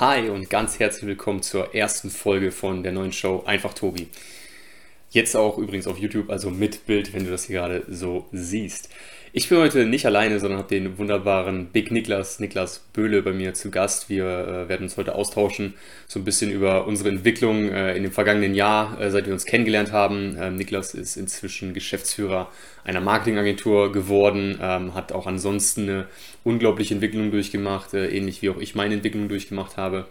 Hi und ganz herzlich willkommen zur ersten Folge von der neuen Show Einfach Tobi. Jetzt auch übrigens auf YouTube, also mit Bild, wenn du das hier gerade so siehst. Ich bin heute nicht alleine, sondern habe den wunderbaren Big Niklas, Niklas Böhle bei mir zu Gast. Wir äh, werden uns heute austauschen, so ein bisschen über unsere Entwicklung äh, in dem vergangenen Jahr, äh, seit wir uns kennengelernt haben. Ähm, Niklas ist inzwischen Geschäftsführer einer Marketingagentur geworden, ähm, hat auch ansonsten eine unglaubliche Entwicklung durchgemacht, äh, ähnlich wie auch ich meine Entwicklung durchgemacht habe.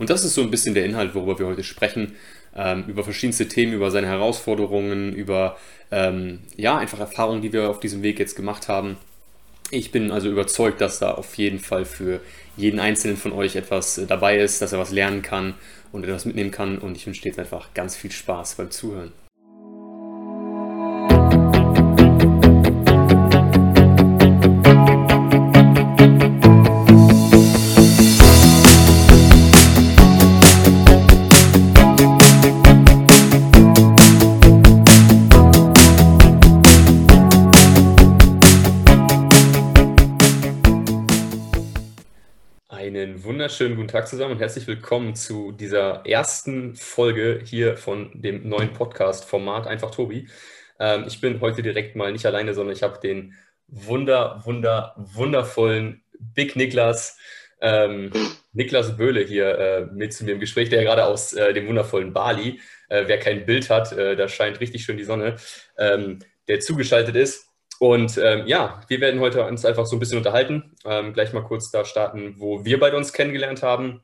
Und das ist so ein bisschen der Inhalt, worüber wir heute sprechen ähm, über verschiedenste Themen, über seine Herausforderungen, über ähm, ja, einfach Erfahrungen, die wir auf diesem Weg jetzt gemacht haben. Ich bin also überzeugt, dass da auf jeden Fall für jeden Einzelnen von euch etwas äh, dabei ist, dass er was lernen kann und etwas mitnehmen kann. Und ich wünsche dir jetzt einfach ganz viel Spaß beim Zuhören. Wunderschönen guten Tag zusammen und herzlich willkommen zu dieser ersten Folge hier von dem neuen Podcast-Format Einfach Tobi. Ähm, ich bin heute direkt mal nicht alleine, sondern ich habe den wunder, wunder, wundervollen Big Niklas, ähm, Niklas Böhle hier äh, mit zu mir im Gespräch, der gerade aus äh, dem wundervollen Bali, äh, wer kein Bild hat, äh, da scheint richtig schön die Sonne, ähm, der zugeschaltet ist. Und ähm, ja, wir werden heute uns einfach so ein bisschen unterhalten. Ähm, gleich mal kurz da starten, wo wir beide uns kennengelernt haben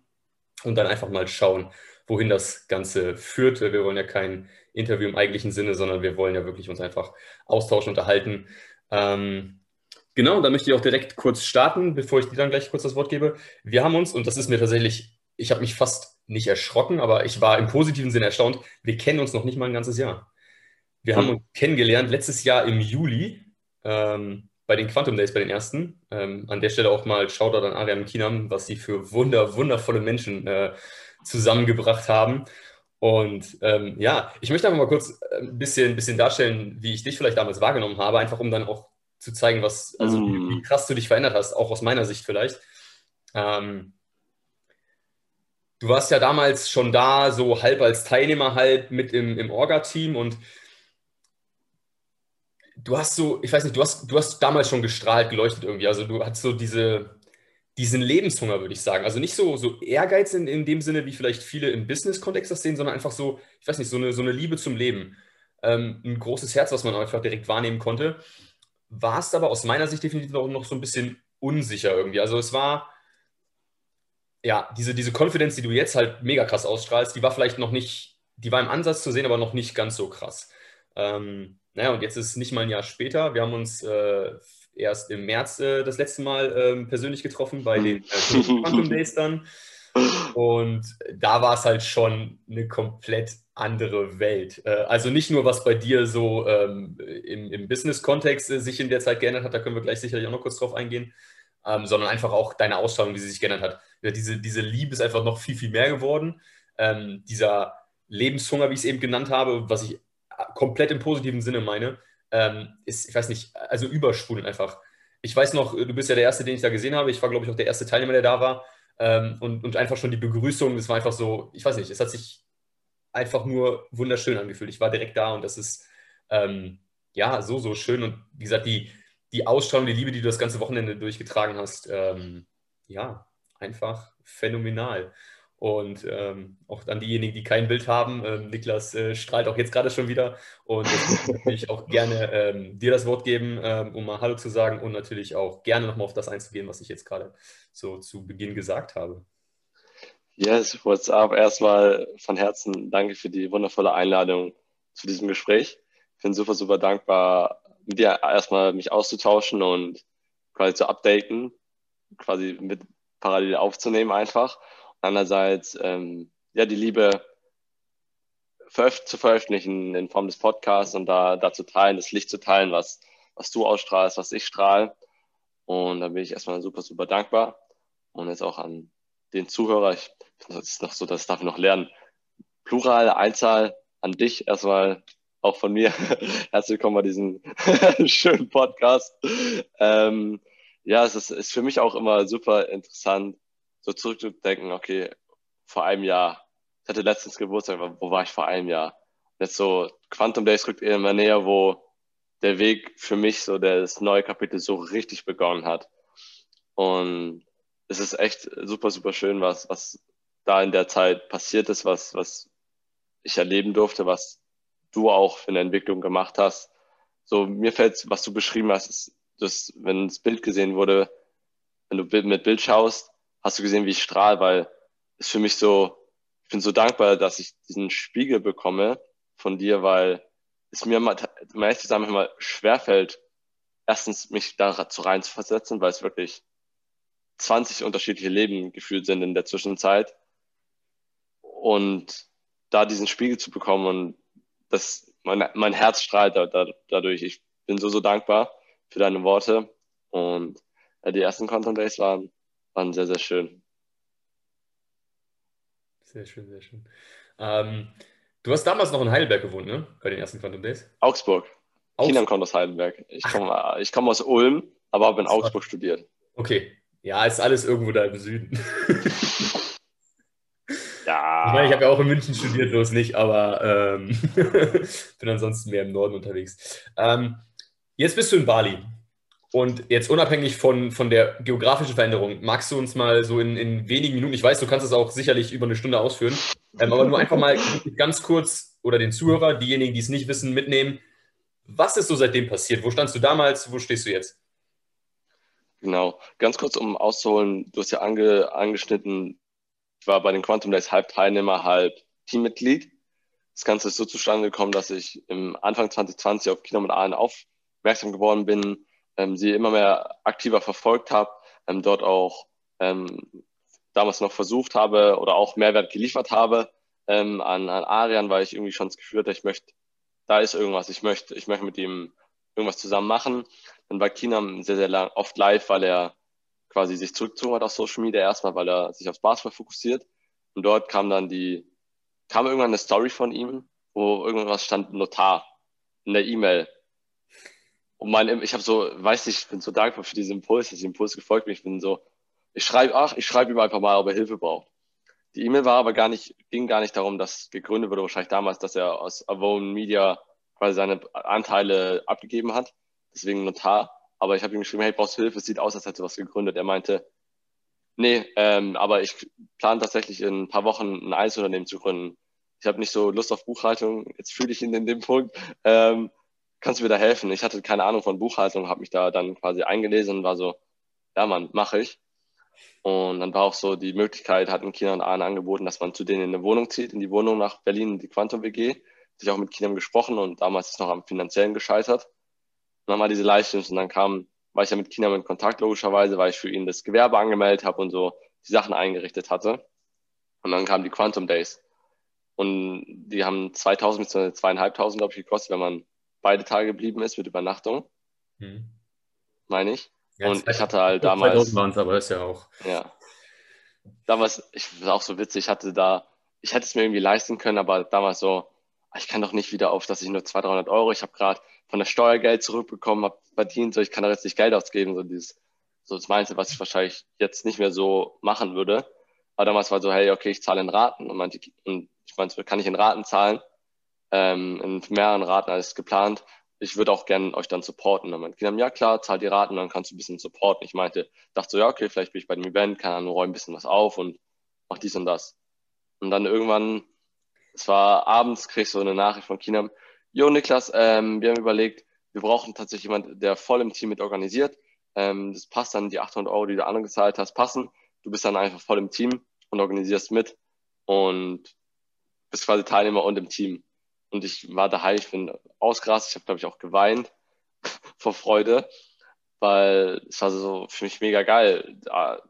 und dann einfach mal schauen, wohin das Ganze führt. Wir wollen ja kein Interview im eigentlichen Sinne, sondern wir wollen ja wirklich uns einfach austauschen, unterhalten. Ähm, genau, da möchte ich auch direkt kurz starten, bevor ich dir dann gleich kurz das Wort gebe. Wir haben uns, und das ist mir tatsächlich, ich habe mich fast nicht erschrocken, aber ich war im positiven Sinne erstaunt, wir kennen uns noch nicht mal ein ganzes Jahr. Wir haben hm. uns kennengelernt letztes Jahr im Juli ähm, bei den Quantum Days, bei den ersten. Ähm, an der Stelle auch mal Shoutout an Ariane Kinam, was sie für wunder, wundervolle Menschen äh, zusammengebracht haben. Und ähm, ja, ich möchte einfach mal kurz äh, ein bisschen, bisschen darstellen, wie ich dich vielleicht damals wahrgenommen habe, einfach um dann auch zu zeigen, was, also mm. wie, wie, krass du dich verändert hast, auch aus meiner Sicht vielleicht. Ähm, du warst ja damals schon da, so halb als Teilnehmer, halb mit im, im Orga-Team und du hast so, ich weiß nicht, du hast, du hast damals schon gestrahlt, geleuchtet irgendwie. Also du hast so diese, diesen Lebenshunger, würde ich sagen. Also nicht so, so Ehrgeiz in, in dem Sinne, wie vielleicht viele im Business-Kontext das sehen, sondern einfach so, ich weiß nicht, so eine, so eine Liebe zum Leben. Ähm, ein großes Herz, was man einfach direkt wahrnehmen konnte. War es aber aus meiner Sicht definitiv noch, noch so ein bisschen unsicher irgendwie. Also es war, ja, diese, diese Confidence, die du jetzt halt mega krass ausstrahlst, die war vielleicht noch nicht, die war im Ansatz zu sehen, aber noch nicht ganz so krass. Ähm, naja, und jetzt ist es nicht mal ein Jahr später. Wir haben uns äh, erst im März äh, das letzte Mal ähm, persönlich getroffen bei den äh, Quantum Days dann. Und da war es halt schon eine komplett andere Welt. Äh, also nicht nur, was bei dir so ähm, im, im Business-Kontext äh, sich in der Zeit geändert hat, da können wir gleich sicherlich auch noch kurz drauf eingehen, ähm, sondern einfach auch deine Ausstrahlung, wie sie sich geändert hat. Ja, diese, diese Liebe ist einfach noch viel, viel mehr geworden. Ähm, dieser Lebenshunger, wie ich es eben genannt habe, was ich komplett im positiven Sinne meine, ähm, ist, ich weiß nicht, also übersprudeln einfach. Ich weiß noch, du bist ja der Erste, den ich da gesehen habe. Ich war, glaube ich, auch der erste Teilnehmer, der da war. Ähm, und, und einfach schon die Begrüßung, das war einfach so, ich weiß nicht, es hat sich einfach nur wunderschön angefühlt. Ich war direkt da und das ist ähm, ja so, so schön. Und wie gesagt, die, die Ausstrahlung, die Liebe, die du das ganze Wochenende durchgetragen hast, ähm, ja, einfach phänomenal. Und ähm, auch an diejenigen, die kein Bild haben, ähm, Niklas äh, strahlt auch jetzt gerade schon wieder. Und ich würde natürlich auch gerne ähm, dir das Wort geben, ähm, um mal Hallo zu sagen und natürlich auch gerne nochmal auf das einzugehen, was ich jetzt gerade so zu Beginn gesagt habe. Yes, what's up? Erstmal von Herzen danke für die wundervolle Einladung zu diesem Gespräch. Ich bin super, super dankbar, mit dir erstmal mich auszutauschen und quasi zu updaten, quasi mit parallel aufzunehmen einfach einerseits ähm, ja, die Liebe zu veröffentlichen in Form des Podcasts und da, da zu teilen, das Licht zu teilen, was, was du ausstrahlst, was ich strahle. Und da bin ich erstmal super, super dankbar. Und jetzt auch an den Zuhörer, ich das ist noch so, das darf ich noch lernen. Plural, Einzahl, an dich erstmal auch von mir. Herzlich willkommen bei diesem schönen Podcast. Ähm, ja, es ist, ist für mich auch immer super interessant, so zurückzudenken, okay, vor einem Jahr, ich hatte letztens Geburtstag, wo war ich vor einem Jahr? Jetzt so, Quantum Days rückt immer näher, wo der Weg für mich, so das neue Kapitel so richtig begonnen hat. Und es ist echt super, super schön, was, was da in der Zeit passiert ist, was, was ich erleben durfte, was du auch für eine Entwicklung gemacht hast. So, mir fällt, was du beschrieben hast, ist, dass, wenn das Bild gesehen wurde, wenn du mit Bild schaust, hast du gesehen, wie ich strahle, weil es für mich so, ich bin so dankbar, dass ich diesen Spiegel bekomme von dir, weil es mir mal, um ehrlich sagen, immer schwerfällt, erstens mich da zu versetzen, weil es wirklich 20 unterschiedliche Leben gefühlt sind in der Zwischenzeit. Und da diesen Spiegel zu bekommen und das, mein, mein Herz strahlt da, da, dadurch. Ich bin so, so dankbar für deine Worte. Und äh, die ersten Content Days waren, waren sehr, sehr schön. Sehr schön, sehr schön. Ähm, du hast damals noch in Heidelberg gewohnt, ne? Bei den ersten Quantum Days? Augsburg. Augsburg. Kindern kommt aus Heidelberg. Ich komme ich komm aus Ulm, aber habe in Augsburg studiert. Okay. Ja, ist alles irgendwo da im Süden. ja. Ich meine, ich habe ja auch in München studiert, bloß nicht, aber ähm, bin ansonsten mehr im Norden unterwegs. Ähm, jetzt bist du in Bali. Und jetzt unabhängig von, von der geografischen Veränderung, magst du uns mal so in, in wenigen Minuten, ich weiß, du kannst es auch sicherlich über eine Stunde ausführen, ähm, aber nur einfach mal ganz kurz oder den Zuhörer, diejenigen, die es nicht wissen, mitnehmen. Was ist so seitdem passiert? Wo standst du damals? Wo stehst du jetzt? Genau. Ganz kurz, um auszuholen, du hast ja ange, angeschnitten, ich war bei den Quantum Days halb Teilnehmer, halb Teammitglied. Das Ganze ist so zustande gekommen, dass ich im Anfang 2020 auf Kino mit Aalen aufmerksam geworden bin, sie immer mehr aktiver verfolgt habe, ähm, dort auch ähm, damals noch versucht habe oder auch Mehrwert geliefert habe ähm, an, an Arian, weil ich irgendwie schon das Gefühl hatte, ich möchte, da ist irgendwas, ich möchte, ich möchte mit ihm irgendwas zusammen machen. Dann war Kinam sehr, sehr lang, oft live, weil er quasi sich zurückgezogen hat aus Social Media erstmal, weil er sich aufs Basketball fokussiert. Und dort kam dann die, kam irgendwann eine Story von ihm, wo irgendwas stand Notar in der E-Mail. Und mein, ich habe so, weiß nicht, ich bin so dankbar für diesen Impuls, dass ich Impuls gefolgt bin. Ich bin so, ich schreibe, ach, ich schreibe ihm einfach mal, ob er Hilfe braucht. Die E-Mail war aber gar nicht, ging gar nicht darum, dass gegründet wurde, wahrscheinlich damals, dass er aus Avon Media quasi seine Anteile abgegeben hat. Deswegen Notar. Aber ich habe ihm geschrieben, hey, brauchst du Hilfe? Es sieht aus, als hätte was gegründet. Er meinte, nee, ähm, aber ich plane tatsächlich in ein paar Wochen ein Einzelunternehmen zu gründen. Ich habe nicht so Lust auf Buchhaltung. Jetzt fühle ich ihn in dem Punkt. Ähm, kannst du mir da helfen? Ich hatte keine Ahnung von Buchhaltung, habe mich da dann quasi eingelesen und war so, ja Mann, mache ich. Und dann war auch so die Möglichkeit, hat in China und Ahnen angeboten, dass man zu denen in eine Wohnung zieht, in die Wohnung nach Berlin, in die Quantum WG. Ich auch mit Kindern gesprochen und damals ist noch am finanziellen gescheitert. Und dann war diese Leistung und dann kam, war ich ja mit Kindern in Kontakt logischerweise, weil ich für ihn das Gewerbe angemeldet habe und so die Sachen eingerichtet hatte. Und dann kamen die Quantum Days. Und die haben 2000 bis 2500, glaube ich, gekostet, wenn man beide Tage geblieben ist mit Übernachtung. Hm. Meine ich. Ja, und ich hatte halt damals. waren es, aber ist ja auch. Ja. Damals, ich war auch so witzig, ich hatte da, ich hätte es mir irgendwie leisten können, aber damals so, ah, ich kann doch nicht wieder auf, dass ich nur 200, 300 Euro, ich habe gerade von der Steuer Geld zurückbekommen, habe verdient, so ich kann da jetzt nicht Geld ausgeben, so dieses, so das meinte, was ich wahrscheinlich jetzt nicht mehr so machen würde. Aber damals war so, hey, okay, ich zahle in Raten und, meinte, und ich meinte, kann ich in Raten zahlen? Ähm, in mehreren Raten als geplant. Ich würde auch gerne euch dann supporten. Und mein Kind haben, ja klar, zahlt die Raten, dann kannst du ein bisschen supporten. Ich meinte, dachte so, ja, okay, vielleicht bin ich bei dem Event, kann dann räumen ein bisschen was auf und mach dies und das. Und dann irgendwann, es war abends, krieg ich so eine Nachricht von Kinam, Jo, Niklas, ähm, wir haben überlegt, wir brauchen tatsächlich jemanden, der voll im Team mit organisiert. Ähm, das passt dann, die 800 Euro, die du angezahlt hast, passen. Du bist dann einfach voll im Team und organisierst mit und bist quasi Teilnehmer und im Team. Und ich war daheim, ich bin ausgerastet, ich habe, glaube ich, auch geweint vor Freude, weil es war so für mich mega geil,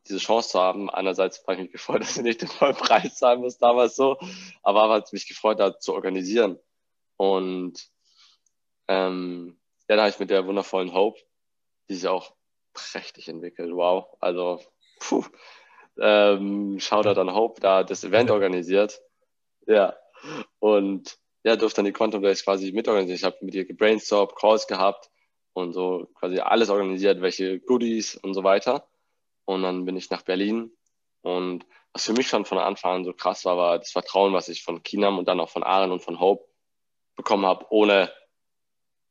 diese Chance zu haben. Einerseits war ich mich gefreut, dass ich nicht den vollen Preis zahlen muss, damals so, aber hat mich gefreut, da zu organisieren. Und ähm, ja, da habe ich mit der wundervollen Hope, die sich auch prächtig entwickelt, wow. Also, puh, ähm, Shoutout an Hope, da das Event organisiert. Ja, und ja, durfte dann die Quantum Days quasi mitorganisieren. Ich habe mit ihr gebrainstormt, Calls gehabt und so quasi alles organisiert, welche Goodies und so weiter. Und dann bin ich nach Berlin Und was für mich schon von Anfang an so krass war, war das Vertrauen, was ich von Kinam und dann auch von Aaron und von Hope bekommen habe, ohne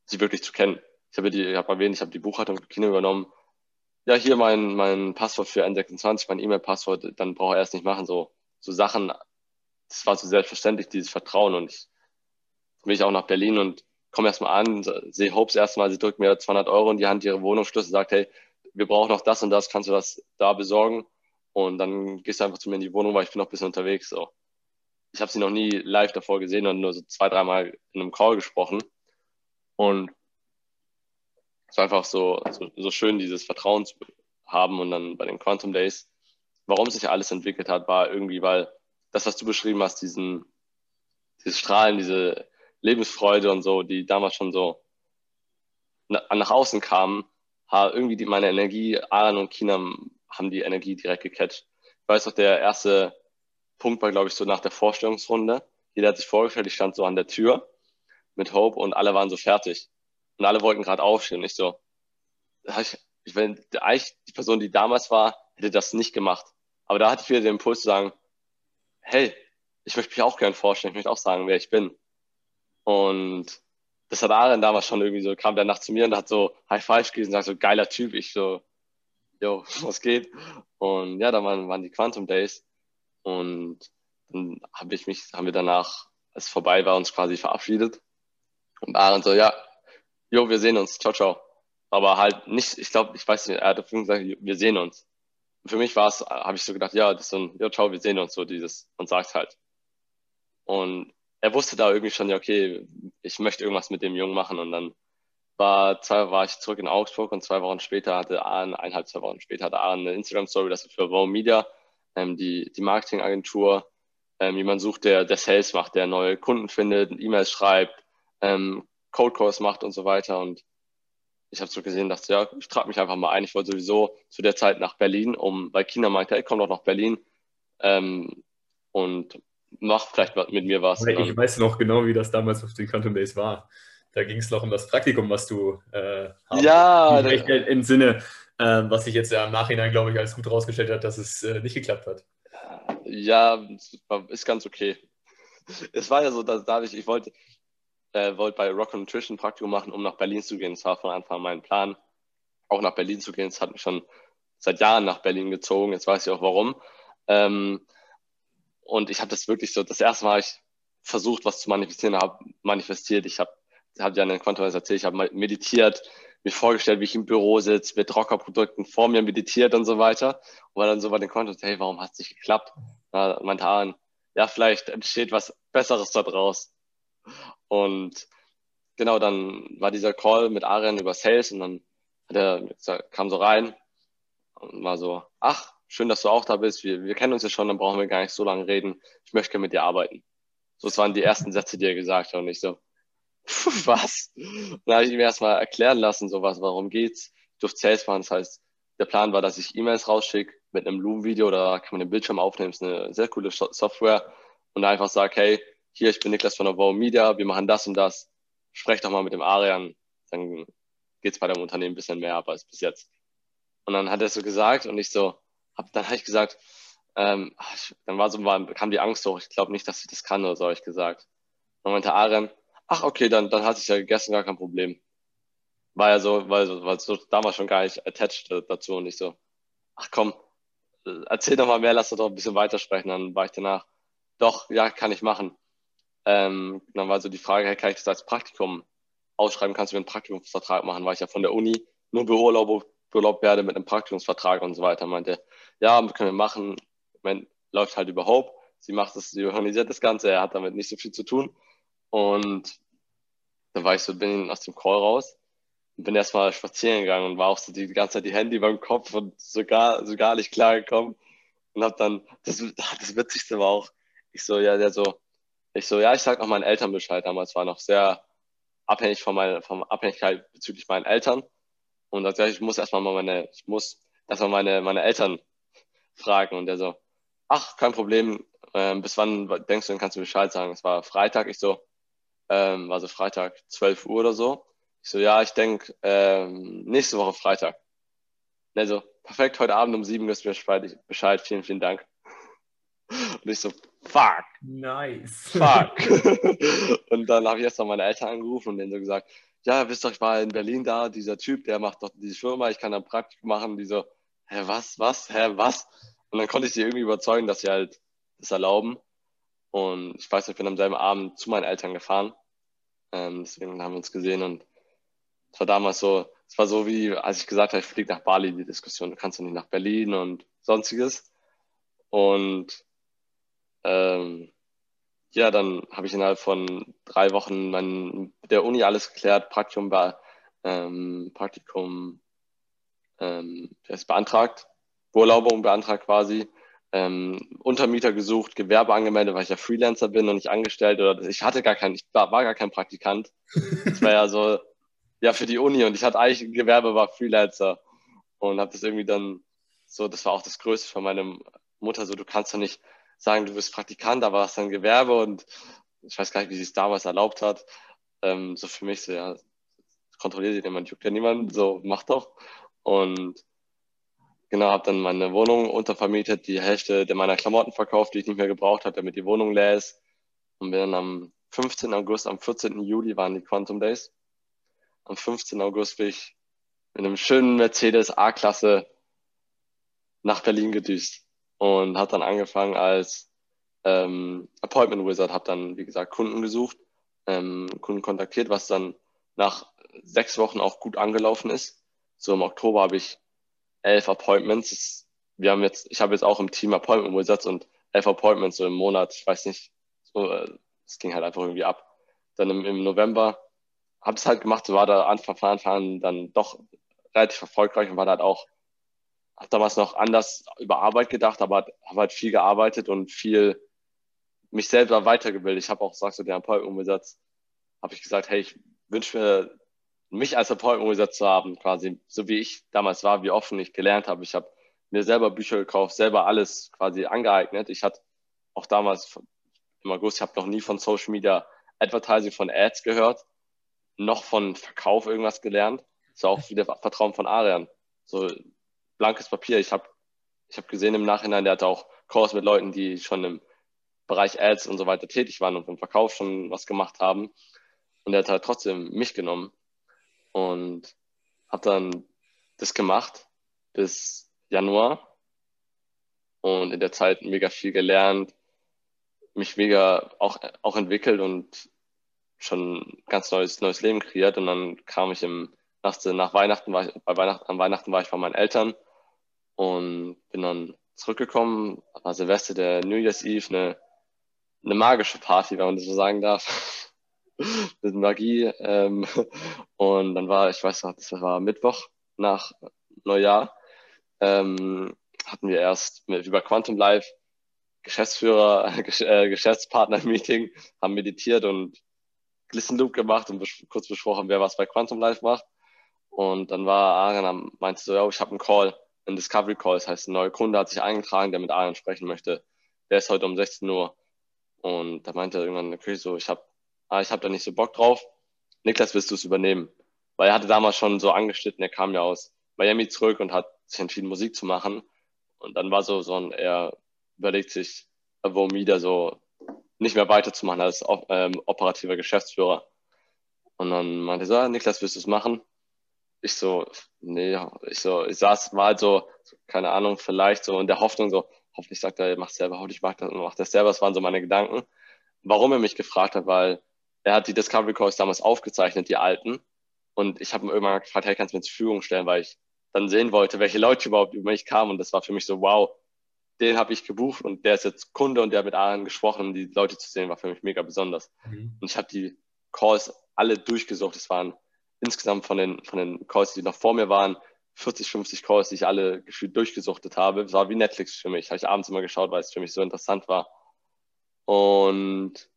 sie wirklich zu kennen. Ich habe die, ich habe erwähnt, ich habe die Buchhaltung für Kinam übernommen. Ja, hier mein, mein Passwort für N26, mein E-Mail-Passwort, dann brauche er erst nicht machen. So, so Sachen, das war so selbstverständlich, dieses Vertrauen. Und ich bin ich auch nach Berlin und komme erstmal an, sehe Hopes erstmal, sie drückt mir 200 Euro in die Hand, ihre Wohnungsschlüssel, sagt, hey, wir brauchen noch das und das, kannst du das da besorgen? Und dann gehst du einfach zu mir in die Wohnung, weil ich bin noch ein bisschen unterwegs. So. Ich habe sie noch nie live davor gesehen und nur so zwei, dreimal in einem Call gesprochen. Und es war einfach so, so, so schön, dieses Vertrauen zu haben. Und dann bei den Quantum Days, warum sich alles entwickelt hat, war irgendwie, weil das, was du beschrieben hast, diesen, dieses Strahlen, diese Lebensfreude und so, die damals schon so nach außen kamen, irgendwie die, meine Energie, Aaron und Kinam haben die Energie direkt gecatcht. Ich weiß auch, der erste Punkt war, glaube ich, so nach der Vorstellungsrunde. Jeder hat sich vorgestellt, ich stand so an der Tür mit Hope und alle waren so fertig. Und alle wollten gerade aufstehen. Und ich so, ich, wenn eigentlich die Person, die damals war, hätte das nicht gemacht. Aber da hatte ich wieder den Impuls zu sagen, hey, ich möchte mich auch gern vorstellen, ich möchte auch sagen, wer ich bin. Und das hat Aaron damals schon irgendwie so, kam der Nacht zu mir und hat so High Five gegeben und sagt so, geiler Typ. Ich so, yo, was geht? Und ja, da waren, waren die Quantum Days. Und dann habe ich mich, haben wir danach, als es vorbei war, uns quasi verabschiedet. Und Aaron so, ja, jo, wir sehen uns, ciao, ciao. Aber halt nicht, ich glaube, ich weiß nicht, er hat gesagt, wir sehen uns. Und für mich war es, habe ich so gedacht, ja, das ist so ein, ja, ciao, wir sehen uns, so dieses, und sagt halt. Und er wusste da irgendwie schon, ja, okay, ich möchte irgendwas mit dem Jungen machen. Und dann war, zwei, war ich zurück in Augsburg und zwei Wochen später hatte Aaron, eineinhalb, zwei Wochen später hatte Aaron eine Instagram-Story, das ist für Wow Media, ähm, die, die Marketingagentur, ähm, jemand sucht, der, der Sales macht, der neue Kunden findet, E-Mails schreibt, ähm, Code Calls macht und so weiter. Und ich habe so gesehen, dachte, ja, ich trage mich einfach mal ein. Ich wollte sowieso zu der Zeit nach Berlin, um, weil China meinte, hey, komm doch nach Berlin ähm, und mach vielleicht mit mir was. Ich weiß noch genau, wie das damals auf den Quantum Days war. Da ging es noch um das Praktikum, was du äh, hast. Ja. Im Sinne, äh, was sich jetzt ja im Nachhinein, glaube ich, als gut rausgestellt hat, dass es äh, nicht geklappt hat. Ja, ist ganz okay. Es war ja so, dass dadurch, ich wollte, äh, wollte bei Rock Nutrition Praktikum machen, um nach Berlin zu gehen. Das war von Anfang an mein Plan, auch nach Berlin zu gehen. Es hat mich schon seit Jahren nach Berlin gezogen. Jetzt weiß ich auch warum. Ähm, und ich habe das wirklich so, das erste Mal ich versucht, was zu manifestieren, habe manifestiert. Ich habe habe ja in den Quantum erzählt, ich habe meditiert, mir vorgestellt, wie ich im Büro sitze, mit Rockerprodukten vor mir meditiert und so weiter. Und war dann so bei den Quantum, hey, warum hat es nicht geklappt? Da meinte Aaron, ja, vielleicht entsteht was Besseres da draus. Und genau, dann war dieser Call mit Aaron über Sales und dann hat er, kam so rein und war so, ach, schön, dass du auch da bist. Wir, wir kennen uns ja schon, dann brauchen wir gar nicht so lange reden. Ich möchte gerne mit dir arbeiten. So, das waren die ersten Sätze, die er gesagt hat. Und ich so, was? dann habe ich ihm erstmal erklären lassen, so was, warum geht's. Ich durfte Sales machen, das heißt, der Plan war, dass ich E-Mails rausschicke mit einem Loom-Video, da kann man den Bildschirm aufnehmen, das ist eine sehr coole Software und einfach sage, hey, hier, ich bin Niklas von der Wow Media, wir machen das und das, sprech doch mal mit dem Arian, dann geht's bei dem Unternehmen ein bisschen mehr ab als bis jetzt. Und dann hat er so gesagt und ich so, hab, dann habe ich gesagt, ähm, dann war so, war, kam die Angst hoch, ich glaube nicht, dass ich das kann oder so, habe ich gesagt. Dann meinte Arian, ach okay, dann, dann hatte ich ja gegessen, gar kein Problem. War ja so, weil so, war so damals schon gar nicht attached dazu und ich so, ach komm, erzähl doch mal mehr, lass doch ein bisschen weitersprechen. Dann war ich danach, doch, ja, kann ich machen. Ähm, dann war so die Frage, kann ich das als Praktikum ausschreiben? Kannst du mir einen Praktikumsvertrag machen? Weil ich ja von der Uni nur beurlaubt, beurlaubt werde mit einem Praktikumsvertrag und so weiter. Meinte, ja, können wir machen. Ich läuft halt über Hope. Sie macht das, sie organisiert das Ganze. Er hat damit nicht so viel zu tun. Und dann war ich so, bin aus dem Call raus und bin erstmal spazieren gegangen und war auch so die, ganze Zeit die Handy beim Kopf und so gar, so gar nicht klar gekommen. Und hab dann, das, das Witzigste war auch, ich so, ja, der so, ich so, ja, ich sag noch meinen Eltern Bescheid. Damals war noch sehr abhängig von meiner, von Abhängigkeit bezüglich meinen Eltern. Und dann sag ich, ich muss erstmal mal meine, ich muss erstmal meine, meine Eltern fragen. Und der so, ach, kein Problem, ähm, bis wann denkst du, dann kannst du Bescheid sagen? Es war Freitag, ich so, ähm, also Freitag 12 Uhr oder so. Ich so, ja, ich denke ähm, nächste Woche Freitag. Also, perfekt, heute Abend um sieben wirst du mir Bescheid, vielen, vielen Dank. Und ich so, fuck. Nice. Fuck. und dann habe ich erst mal meine Eltern angerufen und denen so gesagt, ja, wisst ihr, ich war in Berlin da, dieser Typ, der macht doch diese Firma, ich kann da Praktikum machen. Die so, hä, was, was, hä, was? Und dann konnte ich sie irgendwie überzeugen, dass sie halt das erlauben. Und ich weiß, ich bin am selben Abend zu meinen Eltern gefahren. Ähm, deswegen haben wir uns gesehen und es war damals so, es war so wie, als ich gesagt habe, ich fliege nach Bali, die Diskussion, du kannst ja nicht nach Berlin und sonstiges. Und ähm, ja, dann habe ich innerhalb von drei Wochen mein, der Uni alles geklärt, Praktikum, be, ähm, Praktikum ähm, beantragt, Urlaubung beantragt quasi, ähm, Untermieter gesucht, Gewerbe angemeldet, weil ich ja Freelancer bin und nicht angestellt oder ich hatte gar keinen, ich war, war gar kein Praktikant. Das war ja so, ja, für die Uni und ich hatte eigentlich ein Gewerbe, war Freelancer und habe das irgendwie dann so, das war auch das Größte von meiner Mutter, so, du kannst doch nicht sagen, du bist Praktikant, aber hast ein Gewerbe und ich weiß gar nicht, wie sie es damals erlaubt hat. Ähm, so für mich so, ja, kontrolliert sie jemand, juckt ja niemand, so, mach doch. Und genau, habe dann meine Wohnung untervermietet, die Hälfte meiner Klamotten verkauft, die ich nicht mehr gebraucht habe, damit die Wohnung leer ist. Und bin dann am 15. August, am 14. Juli waren die Quantum Days. Am 15. August bin ich mit einem schönen Mercedes A-Klasse nach Berlin gedüst und habe dann angefangen als ähm, Appointment Wizard, habe dann, wie gesagt, Kunden gesucht, ähm, Kunden kontaktiert, was dann nach sechs Wochen auch gut angelaufen ist. So im Oktober habe ich elf Appointments. Wir haben jetzt, ich habe jetzt auch im Team Appointment Wizards und elf Appointments so im Monat. Ich weiß nicht, so, äh, es ging halt einfach irgendwie ab. Dann im, im November habe es halt gemacht, so war da Anfang von Anfang an dann doch relativ erfolgreich und war da halt auch habe damals noch anders über Arbeit gedacht, aber habe halt viel gearbeitet und viel mich selber weitergebildet. Ich habe auch, sagst du, den Appointment-Umsatz, habe ich gesagt, hey, ich wünsche mir, mich als Appointment-Umsatz zu haben, quasi, so wie ich damals war, wie offen ich gelernt habe. Ich habe mir selber Bücher gekauft, selber alles quasi angeeignet. Ich hatte auch damals im August, ich habe noch nie von Social Media Advertising von Ads gehört, noch von Verkauf irgendwas gelernt. Das war auch wieder Vertrauen von Arian. So, blankes Papier. Ich habe ich hab gesehen im Nachhinein, der hatte auch Calls mit Leuten, die schon im Bereich Ads und so weiter tätig waren und im Verkauf schon was gemacht haben. Und er hat halt trotzdem mich genommen und habe dann das gemacht bis Januar und in der Zeit mega viel gelernt, mich mega auch, auch entwickelt und schon ganz neues, neues Leben kreiert. Und dann kam ich im, nach, nach Weihnachten, war ich, bei Weihnachten, an Weihnachten war ich bei meinen Eltern und bin dann zurückgekommen, war Silvester, der New Year's Eve, eine, eine magische Party, wenn man das so sagen darf. Mit Magie. Ähm, und dann war, ich weiß noch, das war Mittwoch nach Neujahr, ähm, hatten wir erst mit, über Quantum Live Geschäftsführer, äh, Geschäftspartner-Meeting, haben meditiert und Listen Loop gemacht und bes kurz besprochen, wer was bei Quantum Live macht. Und dann war Aaron, meinte so, ja, ich habe einen Call ein Discovery Call. Das heißt, ein neuer Kunde hat sich eingetragen, der mit Aaron sprechen möchte. Der ist heute um 16 Uhr. Und da meinte er irgendwann, okay, so, ich habe ah, ich hab da nicht so Bock drauf. Niklas, willst du es übernehmen? Weil er hatte damals schon so angeschnitten, er kam ja aus Miami zurück und hat sich entschieden, Musik zu machen. Und dann war so, so ein, er überlegt sich, wieder so nicht mehr weiterzumachen als ähm, operativer Geschäftsführer. Und dann meinte er so, ah, Niklas, willst du es machen? ich so, nee, ich so, ich saß mal so, keine Ahnung, vielleicht so in der Hoffnung so, hoffentlich sagt er, er macht selber, hoffentlich macht er, macht das selber, das waren so meine Gedanken. Warum er mich gefragt hat, weil er hat die Discovery Calls damals aufgezeichnet, die alten. Und ich habe ihn irgendwann gefragt, hey, kannst du mir zur Verfügung stellen, weil ich dann sehen wollte, welche Leute überhaupt über mich kamen. Und das war für mich so, wow, den habe ich gebucht und der ist jetzt Kunde und der hat mit allen gesprochen. Die Leute zu sehen, war für mich mega besonders. Mhm. Und ich habe die Calls alle durchgesucht. Es waren insgesamt von den, von den Calls, die noch vor mir waren, 40, 50 Calls, die ich alle gefühlt durchgesuchtet habe. Es war wie Netflix für mich. Habe ich abends immer geschaut, weil es für mich so interessant war. Und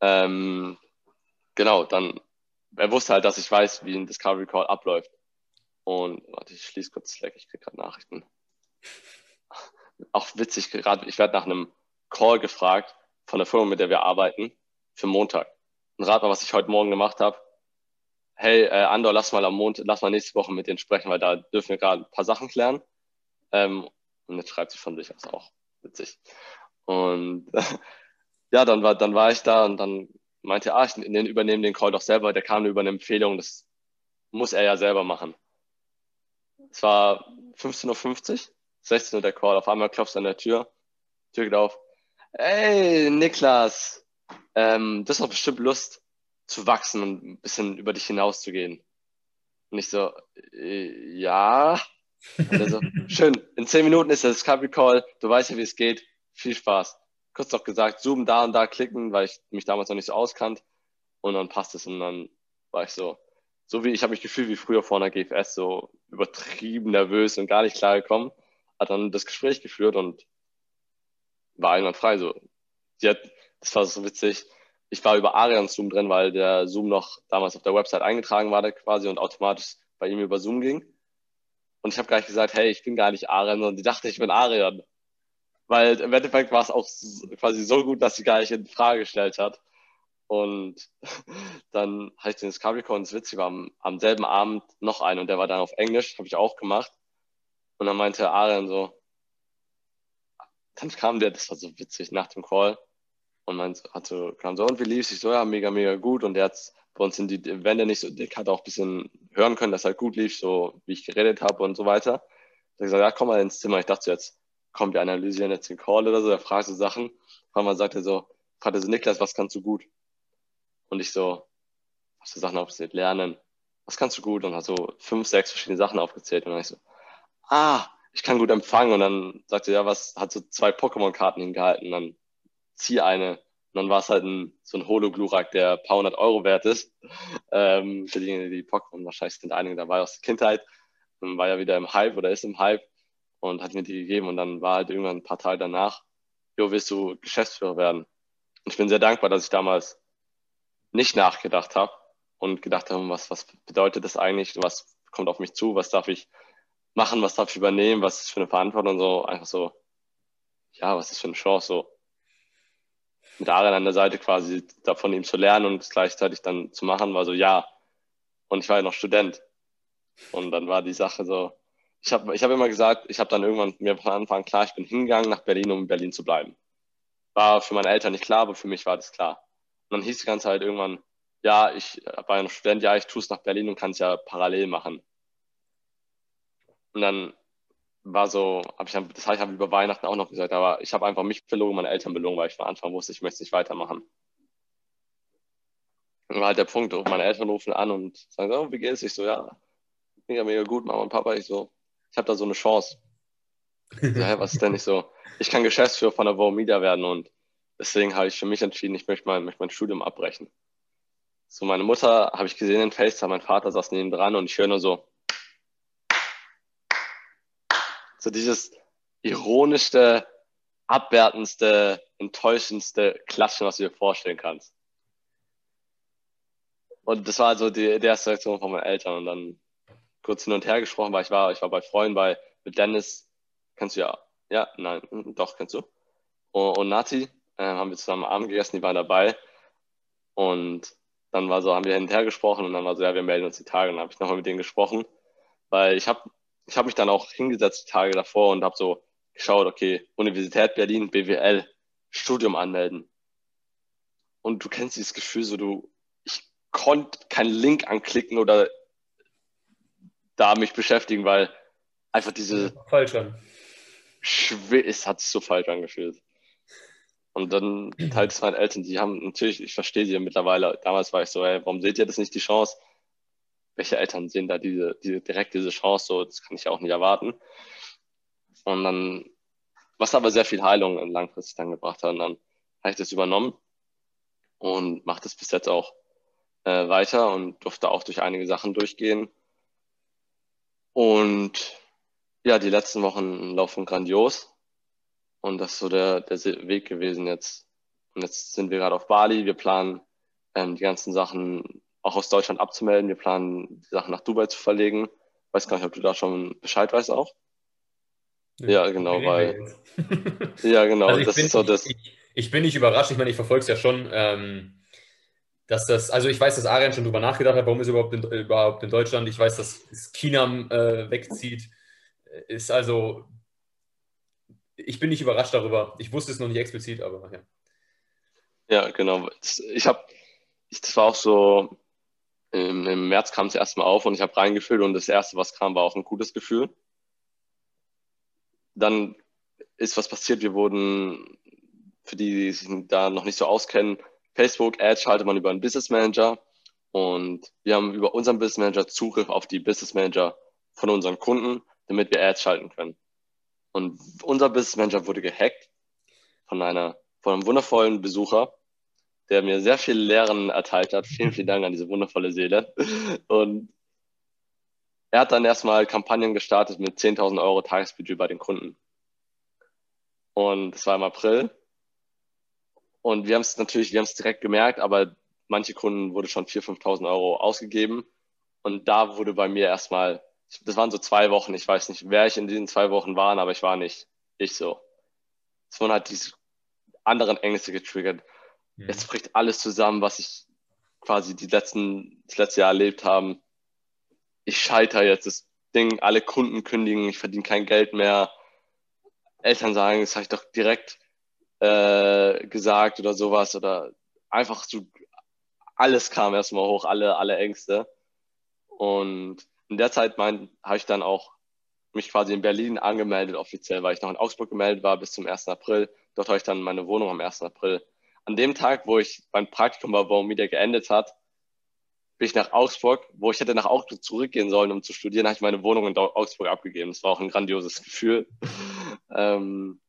ähm, genau, dann, er wusste halt, dass ich weiß, wie ein Discovery Call abläuft. Und warte, ich schließe kurz Slack, ich kriege gerade Nachrichten. Auch witzig, gerade, ich werde nach einem Call gefragt von der Firma, mit der wir arbeiten, für Montag. Und rat mal, was ich heute Morgen gemacht habe hey, äh, Andor, lass mal am Montag, lass mal nächste Woche mit denen sprechen, weil da dürfen wir gerade ein paar Sachen klären. Ähm, und jetzt schreibt sie von sich aus auch. Witzig. Und ja, dann war, dann war ich da und dann meinte er, ah, ich übernehme den Call doch selber. Der kam über eine Empfehlung, das muss er ja selber machen. Es war 15.50 Uhr, 16 Uhr der Call. Auf einmal klopft an der Tür. Tür geht auf. Hey, Niklas, ähm, das ist doch bestimmt Lust zu wachsen und ein bisschen über dich hinauszugehen. Und ich so, äh, ja. Und so, schön, in zehn Minuten ist das Discovery Call, du weißt ja, wie es geht. Viel Spaß. Kurz noch gesagt, Zoom da und da klicken, weil ich mich damals noch nicht so auskannt. Und dann passt es und dann war ich so, so wie ich habe mich gefühlt wie früher vor einer GFS, so übertrieben nervös und gar nicht klar gekommen. Hat dann das Gespräch geführt und war irgendwann frei. So, sie hat, das war so witzig ich war über Arian Zoom drin, weil der Zoom noch damals auf der Website eingetragen war quasi und automatisch bei ihm über Zoom ging. Und ich habe gleich gesagt, hey, ich bin gar nicht Arian, sondern die dachte, ich bin Arian. Weil im Endeffekt war es auch quasi so gut, dass sie gar nicht in Frage gestellt hat. Und dann hatte ich den Discovery Call und das Witzige war am, am selben Abend noch einen und der war dann auf Englisch, habe ich auch gemacht. Und dann meinte Arian so, dann kam der, das war so witzig, nach dem Call, und man hat so, kam so, und wie lief? Ich so, ja, mega, mega gut. Und der hat bei uns sind die Wände nicht so dick, hat auch ein bisschen hören können, dass halt gut lief, so wie ich geredet habe und so weiter. Da gesagt, ja, komm mal ins Zimmer. Ich dachte jetzt, komm, wir analysieren jetzt den Call oder so, er fragt so Sachen. Und man sagte so, fragte so, Niklas, was kannst du gut? Und ich so, was für Sachen aufgezählt? Lernen. Was kannst du gut? Und hat so fünf, sechs verschiedene Sachen aufgezählt. Und dann ich so, ah, ich kann gut empfangen. Und dann sagte er, ja, was, hat so zwei Pokémon-Karten hingehalten. Und dann zieh eine. Und dann war es halt ein, so ein Holo-Glurak, der paar hundert Euro wert ist. Ähm, für diejenigen, die Pokémon wahrscheinlich sind einige dabei aus der Kindheit. Dann war ja wieder im Hype oder ist im Hype und hat mir die gegeben. Und dann war halt irgendwann ein paar Tage danach, jo, willst du Geschäftsführer werden? Und ich bin sehr dankbar, dass ich damals nicht nachgedacht habe und gedacht habe, was, was bedeutet das eigentlich? Was kommt auf mich zu? Was darf ich machen? Was darf ich übernehmen? Was ist für eine Verantwortung? Und so einfach so, ja, was ist für eine Chance? So, mit Arian an der Seite quasi davon ihm zu lernen und es gleichzeitig dann zu machen, war so, ja. Und ich war ja noch Student. Und dann war die Sache so, ich habe ich hab immer gesagt, ich habe dann irgendwann mir von Anfang klar, ich bin hingegangen nach Berlin, um in Berlin zu bleiben. War für meine Eltern nicht klar, aber für mich war das klar. Und dann hieß die ganze Zeit irgendwann, ja, ich war ja noch Student, ja, ich tue es nach Berlin und kann es ja parallel machen. Und dann war so, habe ich dann, das habe ich über Weihnachten auch noch gesagt, aber ich habe einfach mich belogen, meine Eltern belogen, weil ich von Anfang wusste, ich möchte nicht weitermachen. Und war halt der Punkt, meine Eltern rufen an und sagen so, oh, wie geht's? Ich so, ja, mega, mega gut, Mama und Papa. Ich so, ich habe da so eine Chance. so, hä, was ist denn nicht so? Ich kann Geschäftsführer von der Wow Media werden und deswegen habe ich für mich entschieden, ich möchte mein, möchte mein Studium abbrechen. So, meine Mutter habe ich gesehen in FaceTime, mein Vater saß neben dran und ich höre nur so, so dieses ironischste, abwertendste, enttäuschendste Klatschen, was du dir vorstellen kannst. Und das war also die, die erste Reaktion von meinen Eltern. Und dann kurz hin und her gesprochen, weil ich war, ich war bei Freunden bei mit Dennis, kennst du ja, ja, nein, doch, kennst du. Und, und Nati, äh, haben wir zusammen Abend gegessen, die waren dabei. Und dann war so, haben wir hin und her gesprochen und dann war so, ja, wir melden uns die Tage. Und dann habe ich nochmal mit denen gesprochen, weil ich habe ich habe mich dann auch hingesetzt die Tage davor und habe so geschaut, okay, Universität Berlin, BWL, Studium anmelden. Und du kennst dieses Gefühl, so du, ich konnte keinen Link anklicken oder da mich beschäftigen, weil einfach diese falsch an. Schwer, es hat sich so falsch angefühlt. Und dann teilt es meinen Eltern, die haben natürlich, ich verstehe sie ja mittlerweile, damals war ich so, ey, warum seht ihr das nicht die Chance? Welche Eltern sehen da diese, diese direkt diese Chance, so, das kann ich auch nicht erwarten. Und dann, was aber sehr viel Heilung langfristig dann gebracht hat, und dann habe ich das übernommen und mache das bis jetzt auch äh, weiter und durfte auch durch einige Sachen durchgehen. Und ja, die letzten Wochen laufen grandios. Und das ist so der, der Weg gewesen jetzt. Und jetzt sind wir gerade auf Bali. Wir planen ähm, die ganzen Sachen auch aus Deutschland abzumelden. Wir planen, die Sachen nach Dubai zu verlegen. Weiß gar nicht, ob du da schon Bescheid weißt auch. Ja, genau, weil. ja, genau. Also das bin, ist so das. Ich, ich, bin nicht überrascht. Ich meine, ich verfolge es ja schon. Ähm, dass das, also ich weiß, dass Arian schon drüber nachgedacht hat, warum ist er überhaupt in, überhaupt in Deutschland. Ich weiß, dass Kinam äh, wegzieht. Ist also, ich bin nicht überrascht darüber. Ich wusste es noch nicht explizit, aber ja. Ja, genau. Ich habe, das war auch so, im, im März kam es erstmal auf und ich habe reingefüllt und das erste, was kam, war auch ein gutes Gefühl. Dann ist was passiert. Wir wurden, für die, die sich da noch nicht so auskennen, Facebook Ads schaltet man über einen Business Manager und wir haben über unseren Business Manager Zugriff auf die Business Manager von unseren Kunden, damit wir Ads schalten können. Und unser Business Manager wurde gehackt von einer, von einem wundervollen Besucher, der mir sehr viel Lehren erteilt hat. Vielen, vielen Dank an diese wundervolle Seele. Und er hat dann erstmal Kampagnen gestartet mit 10.000 Euro Tagesbudget bei den Kunden. Und es war im April und wir haben es natürlich, wir haben es direkt gemerkt, aber manche Kunden wurde schon 4.000, 5.000 Euro ausgegeben. Und da wurde bei mir erstmal, das waren so zwei Wochen, ich weiß nicht, wer ich in diesen zwei Wochen war, aber ich war nicht ich so. Es wurden halt diese anderen Ängste getriggert. Mhm. Jetzt bricht alles zusammen, was ich quasi die letzten, das letzte Jahr erlebt haben. Ich scheitere jetzt das Ding, alle Kunden kündigen, ich verdiene kein Geld mehr. Eltern sagen, das habe ich doch direkt äh, gesagt oder sowas oder einfach so alles kam erstmal hoch, alle, alle Ängste. Und in der Zeit habe ich dann auch mich quasi in Berlin angemeldet offiziell, weil ich noch in Augsburg gemeldet war bis zum 1. April. Dort habe ich dann meine Wohnung am 1. April. An dem Tag, wo ich beim Praktikum bei Baumedia geendet hat, bin ich nach Augsburg, wo ich hätte nach Augsburg zurückgehen sollen, um zu studieren, habe ich meine Wohnung in Augsburg abgegeben. Das war auch ein grandioses Gefühl. ähm,